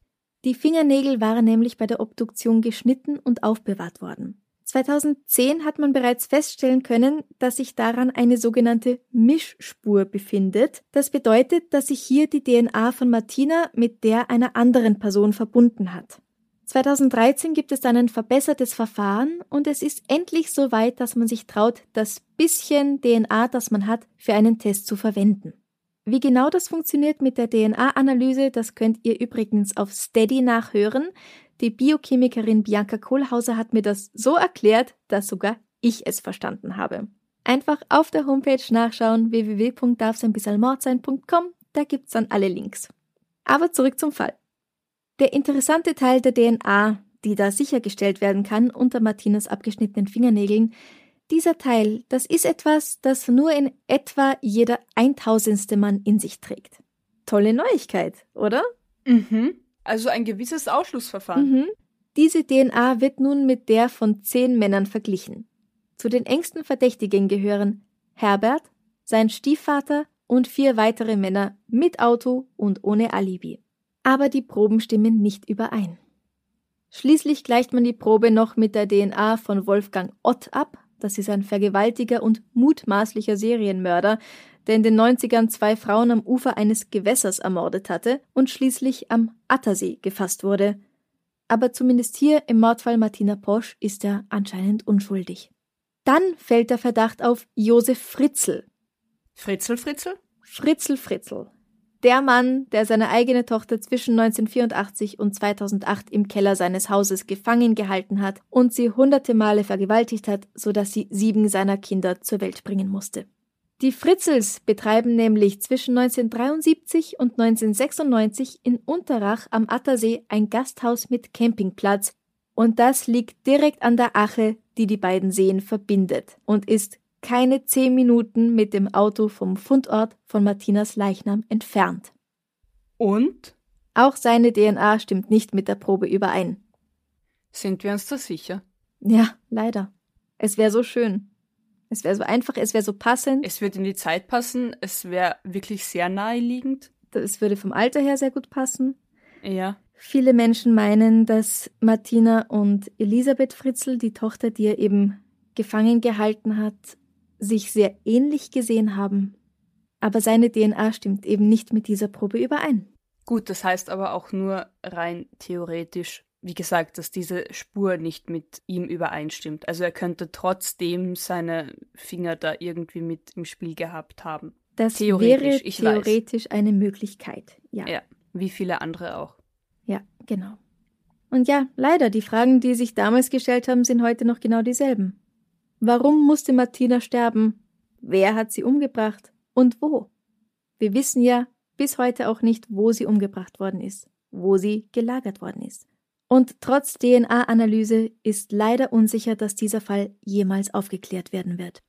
Die Fingernägel waren nämlich bei der Obduktion geschnitten und aufbewahrt worden. 2010 hat man bereits feststellen können, dass sich daran eine sogenannte Mischspur befindet. Das bedeutet, dass sich hier die DNA von Martina mit der einer anderen Person verbunden hat. 2013 gibt es dann ein verbessertes Verfahren und es ist endlich so weit, dass man sich traut, das bisschen DNA, das man hat, für einen Test zu verwenden. Wie genau das funktioniert mit der DNA-Analyse, das könnt ihr übrigens auf Steady nachhören. Die Biochemikerin Bianca Kohlhauser hat mir das so erklärt, dass sogar ich es verstanden habe. Einfach auf der Homepage nachschauen www.darfseinbissalmordsein.com, da gibt's dann alle Links. Aber zurück zum Fall. Der interessante Teil der DNA, die da sichergestellt werden kann unter Martinas abgeschnittenen Fingernägeln, dieser Teil, das ist etwas, das nur in etwa jeder eintausendste Mann in sich trägt. Tolle Neuigkeit, oder? mhm. Also ein gewisses Ausschlussverfahren. Mhm. Diese DNA wird nun mit der von zehn Männern verglichen. Zu den engsten Verdächtigen gehören Herbert, sein Stiefvater und vier weitere Männer mit Auto und ohne Alibi. Aber die Proben stimmen nicht überein. Schließlich gleicht man die Probe noch mit der DNA von Wolfgang Ott ab. Das ist ein Vergewaltiger und mutmaßlicher Serienmörder, der in den 90ern zwei Frauen am Ufer eines Gewässers ermordet hatte und schließlich am Attersee gefasst wurde. Aber zumindest hier im Mordfall Martina Posch ist er anscheinend unschuldig. Dann fällt der Verdacht auf Josef Fritzl. Fritzl, Fritzl? Fritzl, Fritzl. Der Mann, der seine eigene Tochter zwischen 1984 und 2008 im Keller seines Hauses gefangen gehalten hat und sie hunderte Male vergewaltigt hat, sodass sie sieben seiner Kinder zur Welt bringen musste. Die Fritzels betreiben nämlich zwischen 1973 und 1996 in Unterrach am Attersee ein Gasthaus mit Campingplatz und das liegt direkt an der Ache, die die beiden Seen verbindet und ist keine zehn Minuten mit dem Auto vom Fundort von Martinas Leichnam entfernt. Und? Auch seine DNA stimmt nicht mit der Probe überein. Sind wir uns da sicher? Ja, leider. Es wäre so schön. Es wäre so einfach, es wäre so passend. Es würde in die Zeit passen, es wäre wirklich sehr naheliegend. Es würde vom Alter her sehr gut passen. Ja. Viele Menschen meinen, dass Martina und Elisabeth Fritzl, die Tochter, die er eben gefangen gehalten hat, sich sehr ähnlich gesehen haben. Aber seine DNA stimmt eben nicht mit dieser Probe überein. Gut, das heißt aber auch nur rein theoretisch, wie gesagt, dass diese Spur nicht mit ihm übereinstimmt. Also er könnte trotzdem seine Finger da irgendwie mit im Spiel gehabt haben. Das wäre theoretisch eine Möglichkeit, ja. Ja, wie viele andere auch. Ja, genau. Und ja, leider, die Fragen, die sich damals gestellt haben, sind heute noch genau dieselben. Warum musste Martina sterben? Wer hat sie umgebracht? Und wo? Wir wissen ja bis heute auch nicht, wo sie umgebracht worden ist, wo sie gelagert worden ist. Und trotz DNA-Analyse ist leider unsicher, dass dieser Fall jemals aufgeklärt werden wird.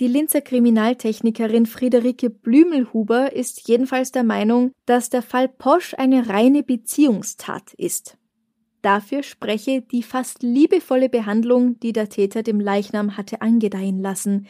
Die Linzer Kriminaltechnikerin Friederike Blümelhuber ist jedenfalls der Meinung, dass der Fall Posch eine reine Beziehungstat ist. Dafür spreche die fast liebevolle Behandlung, die der Täter dem Leichnam hatte angedeihen lassen,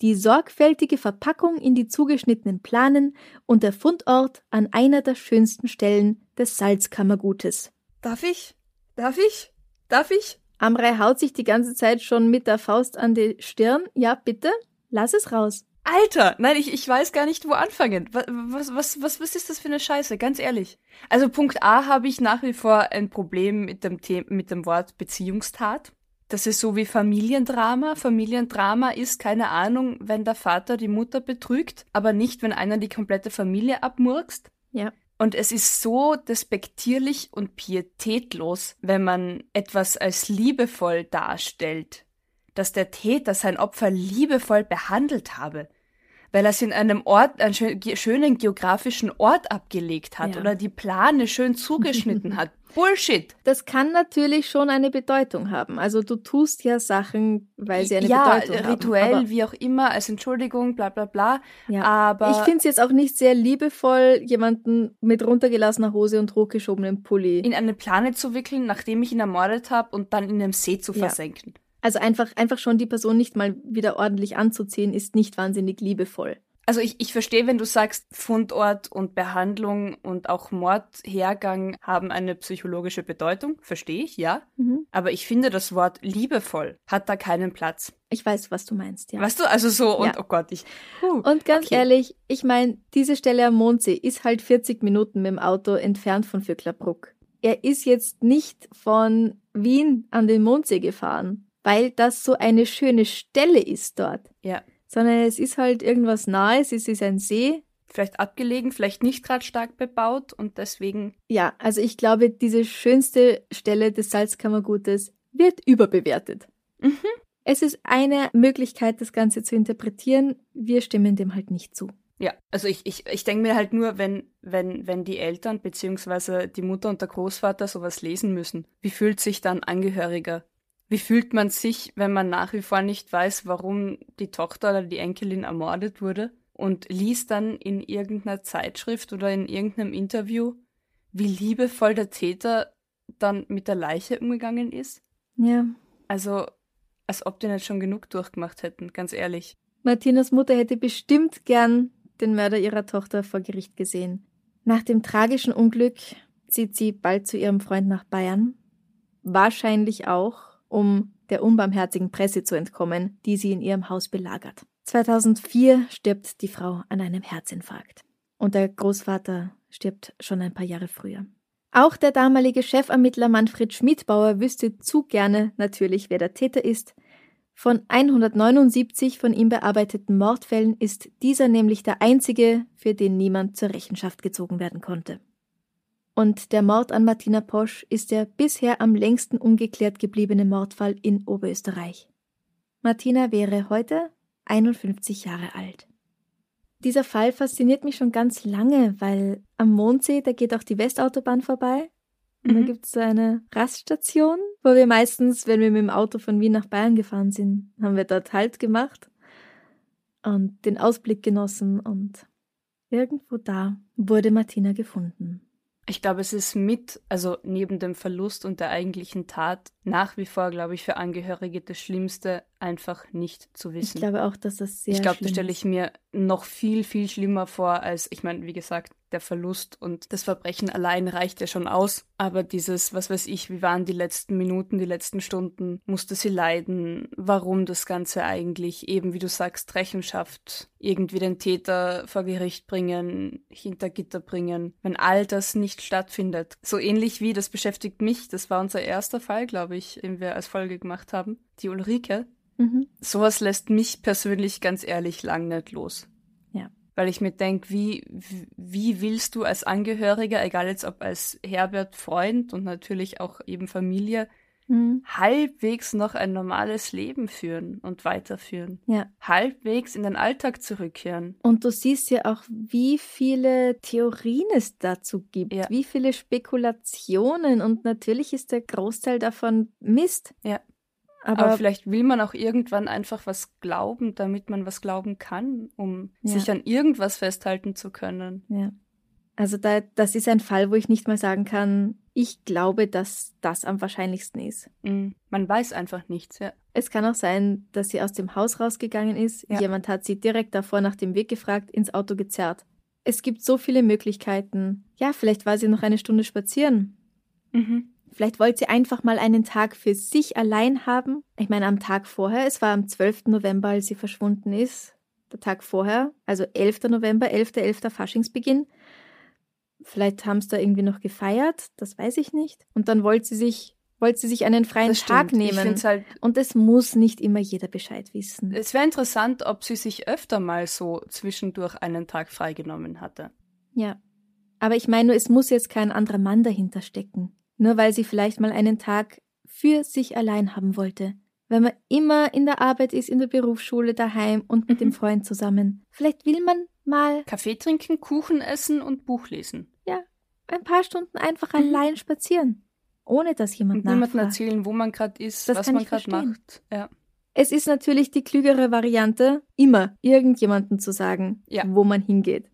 die sorgfältige Verpackung in die zugeschnittenen Planen und der Fundort an einer der schönsten Stellen des Salzkammergutes. Darf ich? Darf ich? Darf ich? Amrei haut sich die ganze Zeit schon mit der Faust an die Stirn. Ja, bitte, lass es raus. Alter, nein, ich, ich weiß gar nicht, wo anfangen. Was, was, was, was ist das für eine Scheiße? Ganz ehrlich. Also Punkt A habe ich nach wie vor ein Problem mit dem, The mit dem Wort Beziehungstat. Das ist so wie Familiendrama. Familiendrama ist, keine Ahnung, wenn der Vater die Mutter betrügt, aber nicht, wenn einer die komplette Familie abmurkst. Ja. Und es ist so despektierlich und pietätlos, wenn man etwas als liebevoll darstellt dass der Täter sein Opfer liebevoll behandelt habe, weil er es in einem Ort, einen schönen geografischen Ort abgelegt hat ja. oder die Plane schön zugeschnitten hat. <laughs> Bullshit. Das kann natürlich schon eine Bedeutung haben. Also du tust ja Sachen, weil sie eine ja, Bedeutung haben. Ja, rituell, wie auch immer, als Entschuldigung, bla bla bla. Ja. Aber ich finde es jetzt auch nicht sehr liebevoll, jemanden mit runtergelassener Hose und hochgeschobenem Pulli in eine Plane zu wickeln, nachdem ich ihn ermordet habe und dann in einem See zu versenken. Also einfach, einfach schon die Person nicht mal wieder ordentlich anzuziehen, ist nicht wahnsinnig liebevoll. Also ich, ich verstehe, wenn du sagst, Fundort und Behandlung und auch Mordhergang haben eine psychologische Bedeutung, verstehe ich, ja. Mhm. Aber ich finde, das Wort liebevoll hat da keinen Platz. Ich weiß, was du meinst, ja. Weißt du, also so, und ja. oh Gott, ich. Huh, und ganz okay. ehrlich, ich meine, diese Stelle am Mondsee ist halt 40 Minuten mit dem Auto entfernt von Vöcklerbruck. Er ist jetzt nicht von Wien an den Mondsee gefahren weil das so eine schöne Stelle ist dort. Ja. Sondern es ist halt irgendwas Nahes, es ist ein See. Vielleicht abgelegen, vielleicht nicht gerade stark bebaut und deswegen. Ja, also ich glaube, diese schönste Stelle des Salzkammergutes wird überbewertet. Mhm. Es ist eine Möglichkeit, das Ganze zu interpretieren. Wir stimmen dem halt nicht zu. Ja, also ich, ich, ich denke mir halt nur, wenn, wenn, wenn die Eltern beziehungsweise die Mutter und der Großvater sowas lesen müssen, wie fühlt sich dann Angehöriger wie fühlt man sich, wenn man nach wie vor nicht weiß, warum die Tochter oder die Enkelin ermordet wurde und liest dann in irgendeiner Zeitschrift oder in irgendeinem Interview, wie liebevoll der Täter dann mit der Leiche umgegangen ist? Ja. Also, als ob die nicht schon genug durchgemacht hätten, ganz ehrlich. Martinas Mutter hätte bestimmt gern den Mörder ihrer Tochter vor Gericht gesehen. Nach dem tragischen Unglück zieht sie bald zu ihrem Freund nach Bayern. Wahrscheinlich auch, um der unbarmherzigen Presse zu entkommen, die sie in ihrem Haus belagert. 2004 stirbt die Frau an einem Herzinfarkt. Und der Großvater stirbt schon ein paar Jahre früher. Auch der damalige Chefermittler Manfred Schmidbauer wüsste zu gerne natürlich, wer der Täter ist. Von 179 von ihm bearbeiteten Mordfällen ist dieser nämlich der einzige, für den niemand zur Rechenschaft gezogen werden konnte. Und der Mord an Martina Posch ist der bisher am längsten ungeklärt gebliebene Mordfall in Oberösterreich. Martina wäre heute 51 Jahre alt. Dieser Fall fasziniert mich schon ganz lange, weil am Mondsee, da geht auch die Westautobahn vorbei. Und mhm. da gibt es so eine Raststation, wo wir meistens, wenn wir mit dem Auto von Wien nach Bayern gefahren sind, haben wir dort Halt gemacht und den Ausblick genossen und irgendwo da wurde Martina gefunden. Ich glaube, es ist mit, also neben dem Verlust und der eigentlichen Tat, nach wie vor, glaube ich, für Angehörige das Schlimmste, einfach nicht zu wissen. Ich glaube auch, dass das sehr Ich glaube, das stelle ich mir noch viel, viel schlimmer vor, als, ich meine, wie gesagt, der Verlust und das Verbrechen allein reicht ja schon aus. Aber dieses, was weiß ich, wie waren die letzten Minuten, die letzten Stunden, musste sie leiden, warum das Ganze eigentlich, eben wie du sagst, Rechenschaft, irgendwie den Täter vor Gericht bringen, hinter Gitter bringen, wenn all das nicht stattfindet. So ähnlich wie, das beschäftigt mich, das war unser erster Fall, glaube ich, den wir als Folge gemacht haben, die Ulrike, Mhm. Sowas lässt mich persönlich ganz ehrlich lang nicht los. Ja. Weil ich mir denke, wie, wie willst du als Angehöriger, egal jetzt ob als Herbert Freund und natürlich auch eben Familie, mhm. halbwegs noch ein normales Leben führen und weiterführen. Ja. Halbwegs in den Alltag zurückkehren. Und du siehst ja auch, wie viele Theorien es dazu gibt, ja. wie viele Spekulationen und natürlich ist der Großteil davon Mist. Ja. Aber, Aber, vielleicht will man auch irgendwann einfach was glauben, damit man was glauben kann, um ja. sich an irgendwas festhalten zu können. Ja. Also da, das ist ein Fall, wo ich nicht mal sagen kann, ich glaube, dass das am wahrscheinlichsten ist. Mhm. Man weiß einfach nichts, ja. Es kann auch sein, dass sie aus dem Haus rausgegangen ist. Ja. Jemand hat sie direkt davor nach dem Weg gefragt, ins Auto gezerrt. Es gibt so viele Möglichkeiten. Ja, vielleicht war sie noch eine Stunde spazieren. Mhm. Vielleicht wollte sie einfach mal einen Tag für sich allein haben. Ich meine, am Tag vorher, es war am 12. November, als sie verschwunden ist. Der Tag vorher, also 11. November, 11.11. .11. Faschingsbeginn. Vielleicht haben sie da irgendwie noch gefeiert, das weiß ich nicht. Und dann wollte sie sich, wollte sie sich einen freien Tag nehmen. Halt, und es muss nicht immer jeder Bescheid wissen. Es wäre interessant, ob sie sich öfter mal so zwischendurch einen Tag freigenommen hatte. Ja. Aber ich meine nur, es muss jetzt kein anderer Mann dahinter stecken nur weil sie vielleicht mal einen Tag für sich allein haben wollte. Wenn man immer in der Arbeit ist, in der Berufsschule, daheim und mit mhm. dem <laughs> Freund zusammen. Vielleicht will man mal Kaffee trinken, Kuchen essen und Buch lesen. Ja, ein paar Stunden einfach mhm. allein spazieren, ohne dass jemand und niemandem erzählen, wo man gerade ist, das was man gerade macht. Ja. Es ist natürlich die klügere Variante, immer irgendjemandem zu sagen, ja. wo man hingeht,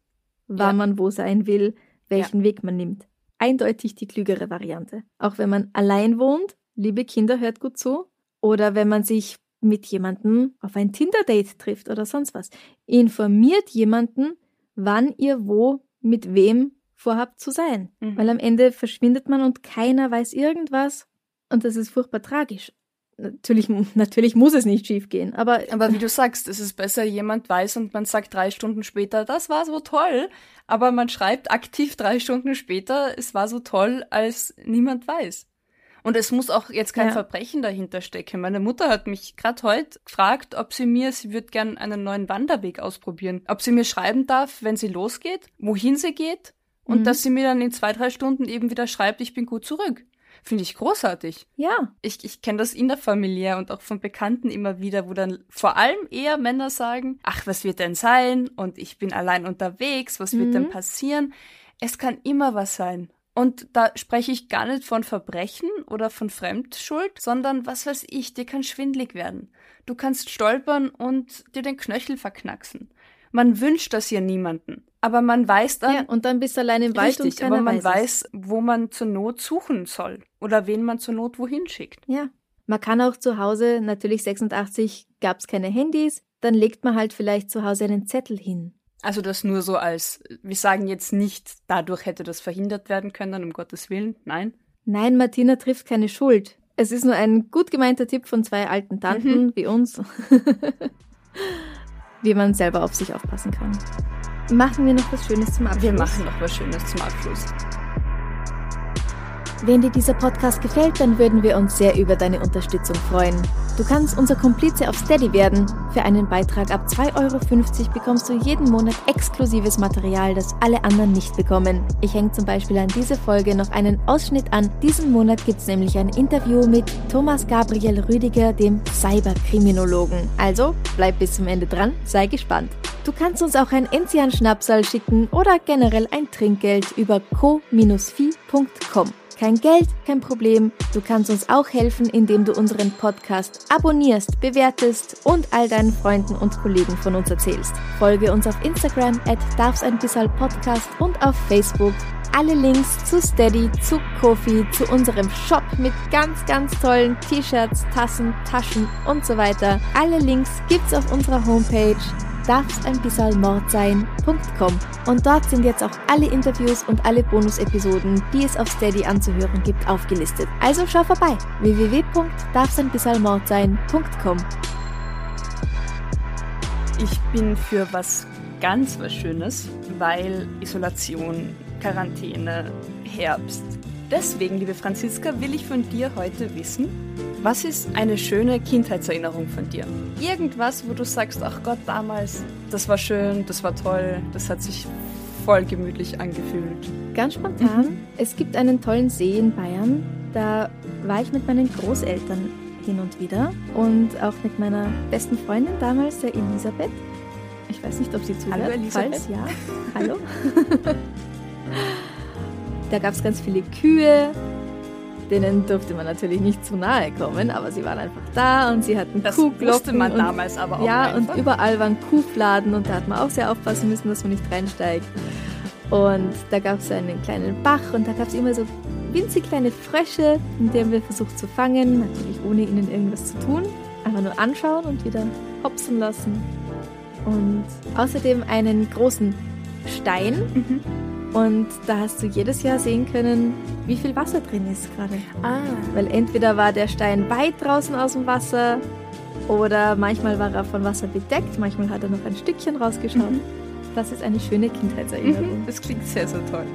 wann ja. man wo sein will, welchen. Weg man nimmt eindeutig die klügere Variante. Auch wenn man allein wohnt, liebe Kinder, hört gut zu. Oder wenn man sich mit jemandem auf ein Tinder-Date trifft oder sonst was. Informiert jemanden, wann ihr wo mit wem vorhabt zu sein. Mhm. Weil am Ende verschwindet man und keiner weiß irgendwas und das ist furchtbar tragisch. Natürlich, natürlich muss es nicht schiefgehen, aber. Aber wie du sagst, es ist besser, jemand weiß und man sagt drei Stunden später, das war so toll. Aber man schreibt aktiv drei Stunden später, es war so toll, als niemand weiß. Und es muss auch jetzt kein ja. Verbrechen dahinter stecken. Meine Mutter hat mich gerade heute gefragt, ob sie mir, sie würde gern einen neuen Wanderweg ausprobieren, ob sie mir schreiben darf, wenn sie losgeht, wohin sie geht und mhm. dass sie mir dann in zwei, drei Stunden eben wieder schreibt, ich bin gut zurück. Finde ich großartig. Ja. Ich, ich kenne das innerfamiliär und auch von Bekannten immer wieder, wo dann vor allem eher Männer sagen, ach, was wird denn sein? Und ich bin allein unterwegs, was wird mhm. denn passieren? Es kann immer was sein. Und da spreche ich gar nicht von Verbrechen oder von Fremdschuld, sondern was weiß ich, dir kann schwindlig werden. Du kannst stolpern und dir den Knöchel verknacksen. Man wünscht das ja niemanden. Aber man weiß dann. Ja, und dann bist du allein im Wald richtig, und keiner aber man weiß, weiß, wo man zur Not suchen soll oder wen man zur Not wohin schickt. Ja. Man kann auch zu Hause, natürlich 86 gab es keine Handys, dann legt man halt vielleicht zu Hause einen Zettel hin. Also das nur so als, wir sagen jetzt nicht, dadurch hätte das verhindert werden können, um Gottes Willen, nein. Nein, Martina trifft keine Schuld. Es ist nur ein gut gemeinter Tipp von zwei alten Tanten mhm. wie uns. <laughs> wie man selber auf sich aufpassen kann. Machen wir noch was Schönes zum Abschluss? Wir machen noch was Schönes zum Abschluss. Wenn dir dieser Podcast gefällt, dann würden wir uns sehr über deine Unterstützung freuen. Du kannst unser Komplize auf Steady werden. Für einen Beitrag ab 2,50 Euro bekommst du jeden Monat exklusives Material, das alle anderen nicht bekommen. Ich hänge zum Beispiel an diese Folge noch einen Ausschnitt an. Diesen Monat gibt es nämlich ein Interview mit Thomas Gabriel Rüdiger, dem Cyberkriminologen. Also bleib bis zum Ende dran, sei gespannt. Du kannst uns auch ein Enzian-Schnapsal schicken oder generell ein Trinkgeld über co-fi.com. Kein Geld, kein Problem. Du kannst uns auch helfen, indem du unseren Podcast abonnierst, bewertest und all deinen Freunden und Kollegen von uns erzählst. Folge uns auf Instagram at darfseinbissalpodcast und auf Facebook. Alle Links zu Steady, zu Kofi, zu unserem Shop mit ganz, ganz tollen T-Shirts, Tassen, Taschen und so weiter. Alle Links gibt's auf unserer Homepage darf's ein bisschen Mord sein.com. Und dort sind jetzt auch alle Interviews und alle Bonus-Episoden, die es auf Steady anzuhören gibt, aufgelistet. Also schau vorbei www.darf's-ein-bisschen-mord-sein.com. Ich bin für was ganz was Schönes, weil Isolation, Quarantäne, Herbst. Deswegen, liebe Franziska, will ich von dir heute wissen, was ist eine schöne Kindheitserinnerung von dir? Irgendwas, wo du sagst, ach Gott, damals, das war schön, das war toll, das hat sich voll gemütlich angefühlt. Ganz spontan, mhm. es gibt einen tollen See in Bayern, da war ich mit meinen Großeltern hin und wieder und auch mit meiner besten Freundin damals, der Elisabeth. Ich weiß nicht, ob sie zuhört. Hallo Elisabeth. Falls ja, hallo. <laughs> da gab es ganz viele Kühe, denen durfte man natürlich nicht zu nahe kommen, aber sie waren einfach da und sie hatten das Kuhglocken. wusste man und, damals aber auch Ja, einfach. und überall waren Kuhfladen und da hat man auch sehr aufpassen müssen, dass man nicht reinsteigt. Und da gab es einen kleinen Bach und da gab es immer so winzig kleine Frösche, in die haben wir versucht zu fangen, natürlich ohne ihnen irgendwas zu tun. Einfach nur anschauen und wieder hopsen lassen. Und außerdem einen großen Stein. Mhm. Und da hast du jedes Jahr sehen können, wie viel Wasser drin ist gerade. Ah. Weil entweder war der Stein weit draußen aus dem Wasser oder manchmal war er von Wasser bedeckt, manchmal hat er noch ein Stückchen rausgeschaut. Mhm. Das ist eine schöne Kindheitserinnerung. Das klingt sehr, sehr toll.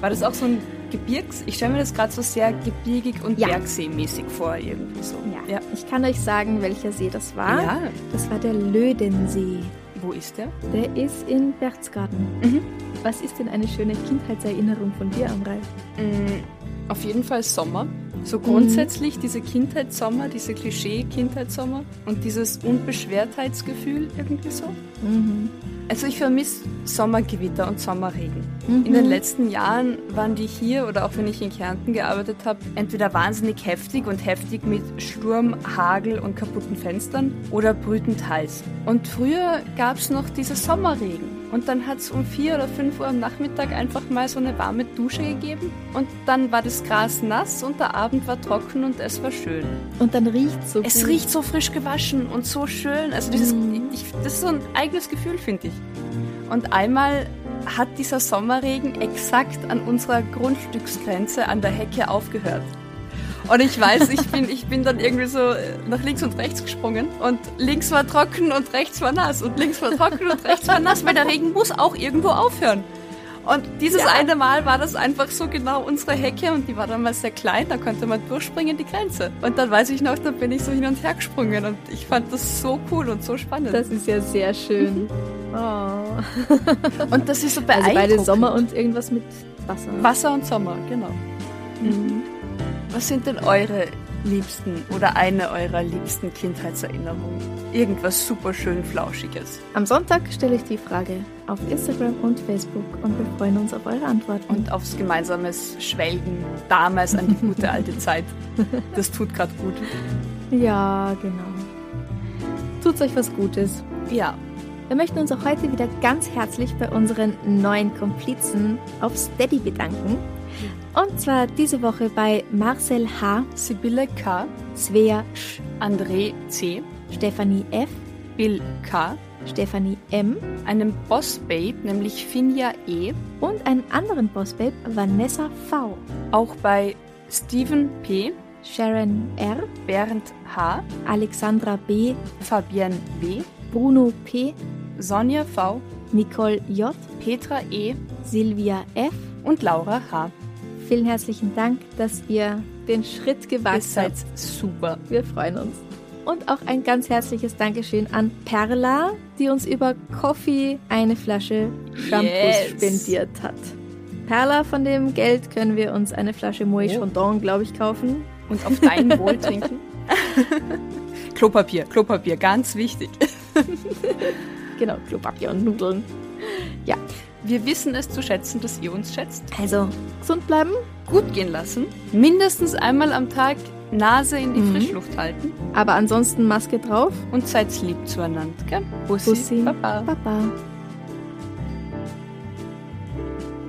War das auch so ein Gebirgs... Ich stelle mir das gerade so sehr gebirgig und Ja. Bergseemäßig vor, irgendwie so. Ja. Ich kann euch sagen, welcher See das war. Ja. Das war der Lödensee. Wo ist der? Der ist in Berchtesgaden. Mhm. Was ist denn eine schöne Kindheitserinnerung von dir, Amrei? Mm, Auf jeden Fall Sommer. So grundsätzlich diese Kindheitssommer, diese Klischee-Kindheitssommer und dieses Unbeschwertheitsgefühl irgendwie so. Mhm. Also ich vermisse Sommergewitter und Sommerregen. Mhm. In den letzten Jahren waren die hier oder auch wenn ich in Kärnten gearbeitet habe, entweder wahnsinnig heftig und heftig mit Sturm, Hagel und kaputten Fenstern oder brütend heiß. Und früher gab es noch diese Sommerregen. Und dann hat es um vier oder fünf Uhr am Nachmittag einfach mal so eine warme Dusche gegeben. Und dann war das Gras nass und der Abend war trocken und es war schön. Und dann riecht so Es gut. riecht so frisch gewaschen und so schön. Also dieses, Mhm. ich, das ist so ein eigenes Gefühl, finde ich. Und einmal hat dieser Sommerregen exakt an unserer Grundstücksgrenze an der Hecke aufgehört. Und ich weiß, ich bin, ich bin dann irgendwie so äh, nach links und rechts gesprungen und links war trocken und rechts war nass und links war trocken und rechts war nass, weil der Regen muss auch irgendwo aufhören. Und dieses Ja. eine Mal war das einfach so genau unsere Hecke und die war damals sehr klein, da konnte man durchspringen, die Grenze. Und dann weiß ich noch, da bin ich so hin und her gesprungen und ich fand das so cool und so spannend. Das ist ja sehr schön. Oh. <laughs> und das ist so Also beeindruckend. beide Sommer und irgendwas mit Wasser. Wasser und Sommer, genau. Mhm. Was sind denn eure liebsten oder eine eurer liebsten Kindheitserinnerungen? Irgendwas super schön Flauschiges. Am Sonntag stelle ich die Frage auf Instagram und Facebook und wir freuen uns auf eure Antworten. Und aufs gemeinsames Schwelgen damals an die gute alte <laughs> Zeit. Das tut gerade gut. ja, genau. Tut's euch was Gutes. Ja, Wir möchten uns auch heute wieder ganz herzlich bei unseren neuen Komplizen auf Steady bedanken. Und zwar diese Woche bei Marcel H., Sibylle K., Svea Sch., André C., Stefanie F., Bill K., Stefanie M. einem Boss-Babe, nämlich Finja E., und einen anderen Bossbabe, Vanessa V., auch bei Stephen P., Sharon R., Bernd H., Alexandra B., Fabienne W., Bruno P., Sonja V., Nicole J., Petra E. Silvia F. und Laura H. Vielen herzlichen Dank, dass ihr den Schritt Ihr gewagt seid habt. super. Wir freuen uns. Und auch ein ganz herzliches Dankeschön an Perla, die uns über Coffee eine Flasche Shampoos Yes. spendiert hat. Perla, von dem Geld können wir uns eine Flasche Moët Oh. Chandon, glaube ich, kaufen. Und auf dein <laughs> Wohl trinken. Klopapier, Klopapier, ganz wichtig. <laughs> Genau, Klopapier und Nudeln. Ja, Wir wissen es zu schätzen, dass ihr uns schätzt. also gesund bleiben. Gut gehen lassen. Mindestens einmal am Tag Nase in die Mhm. Frischluft halten. Aber ansonsten Maske drauf. Und seid lieb zueinander. Gell? Bussi, Bussi. Baba. Baba.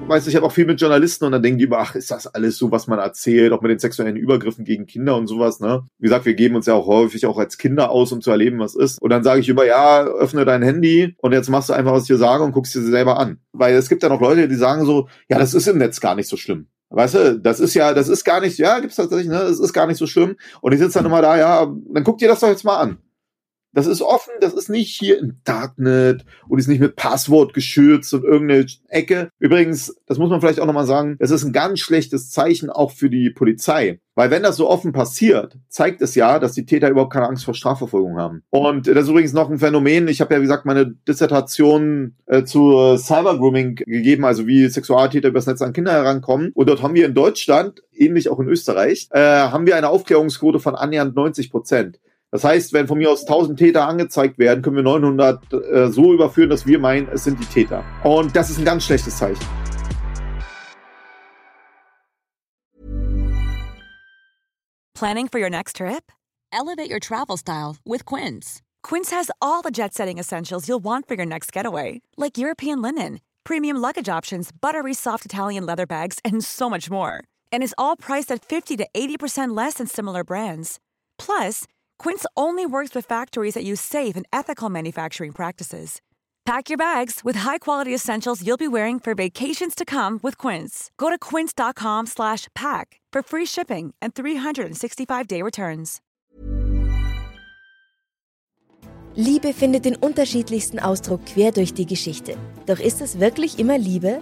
Weißt du, ich habe auch viel mit Journalisten und dann denken die immer, ach, ist das alles so, was man erzählt, auch mit den sexuellen Übergriffen gegen Kinder und sowas, ne? Wie gesagt, wir geben uns ja auch häufig auch als Kinder aus, um zu erleben, was ist. Und dann sage ich immer, ja, öffne dein Handy und jetzt machst du einfach, was ich dir sage und guckst dir selber an. Weil es gibt ja noch Leute, die sagen so, ja, das ist im Netz gar nicht so schlimm. Weißt du, das ist ja, das ist gar nicht, ja, gibt's tatsächlich, ne, es ist gar nicht so schlimm. Und ich sitze dann immer da, ja, dann guck dir das doch jetzt mal an. Das ist offen, das ist nicht hier im Darknet und ist nicht mit Passwort geschützt und irgendeine Ecke. Übrigens, das muss man vielleicht auch nochmal sagen, es ist ein ganz schlechtes Zeichen auch für die Polizei. Weil wenn das so offen passiert, zeigt es ja, dass die Täter überhaupt keine Angst vor Strafverfolgung haben. Und das ist übrigens noch ein Phänomen. Ich habe ja, wie gesagt, meine Dissertation äh, zu Cybergrooming gegeben, also wie Sexualtäter übers Netz an Kinder herankommen. Und dort haben wir in Deutschland, ähnlich auch in Österreich, äh, haben wir eine Aufklärungsquote von annähernd 90 Prozent. Das heißt, wenn von mir aus 1000 Täter angezeigt werden, können wir 900 äh, so überführen, dass wir meinen, es sind die Täter. Und das ist ein ganz schlechtes Zeichen. Planning for your next trip? Elevate your travel style with Quince. Quince has all the jet setting essentials you'll want for your next getaway, like European linen, premium luggage options, buttery soft Italian leather bags, and so much more. And is all priced at 50 to 80% less than similar brands. Plus, Quince only works with factories that use safe and ethical manufacturing practices. Pack your bags with high-quality essentials you'll be wearing for vacations to come with Quince. Go to quince.com slash pack for free shipping and 365-day returns. Liebe findet den unterschiedlichsten Ausdruck quer durch die Geschichte. Doch ist es wirklich immer Liebe?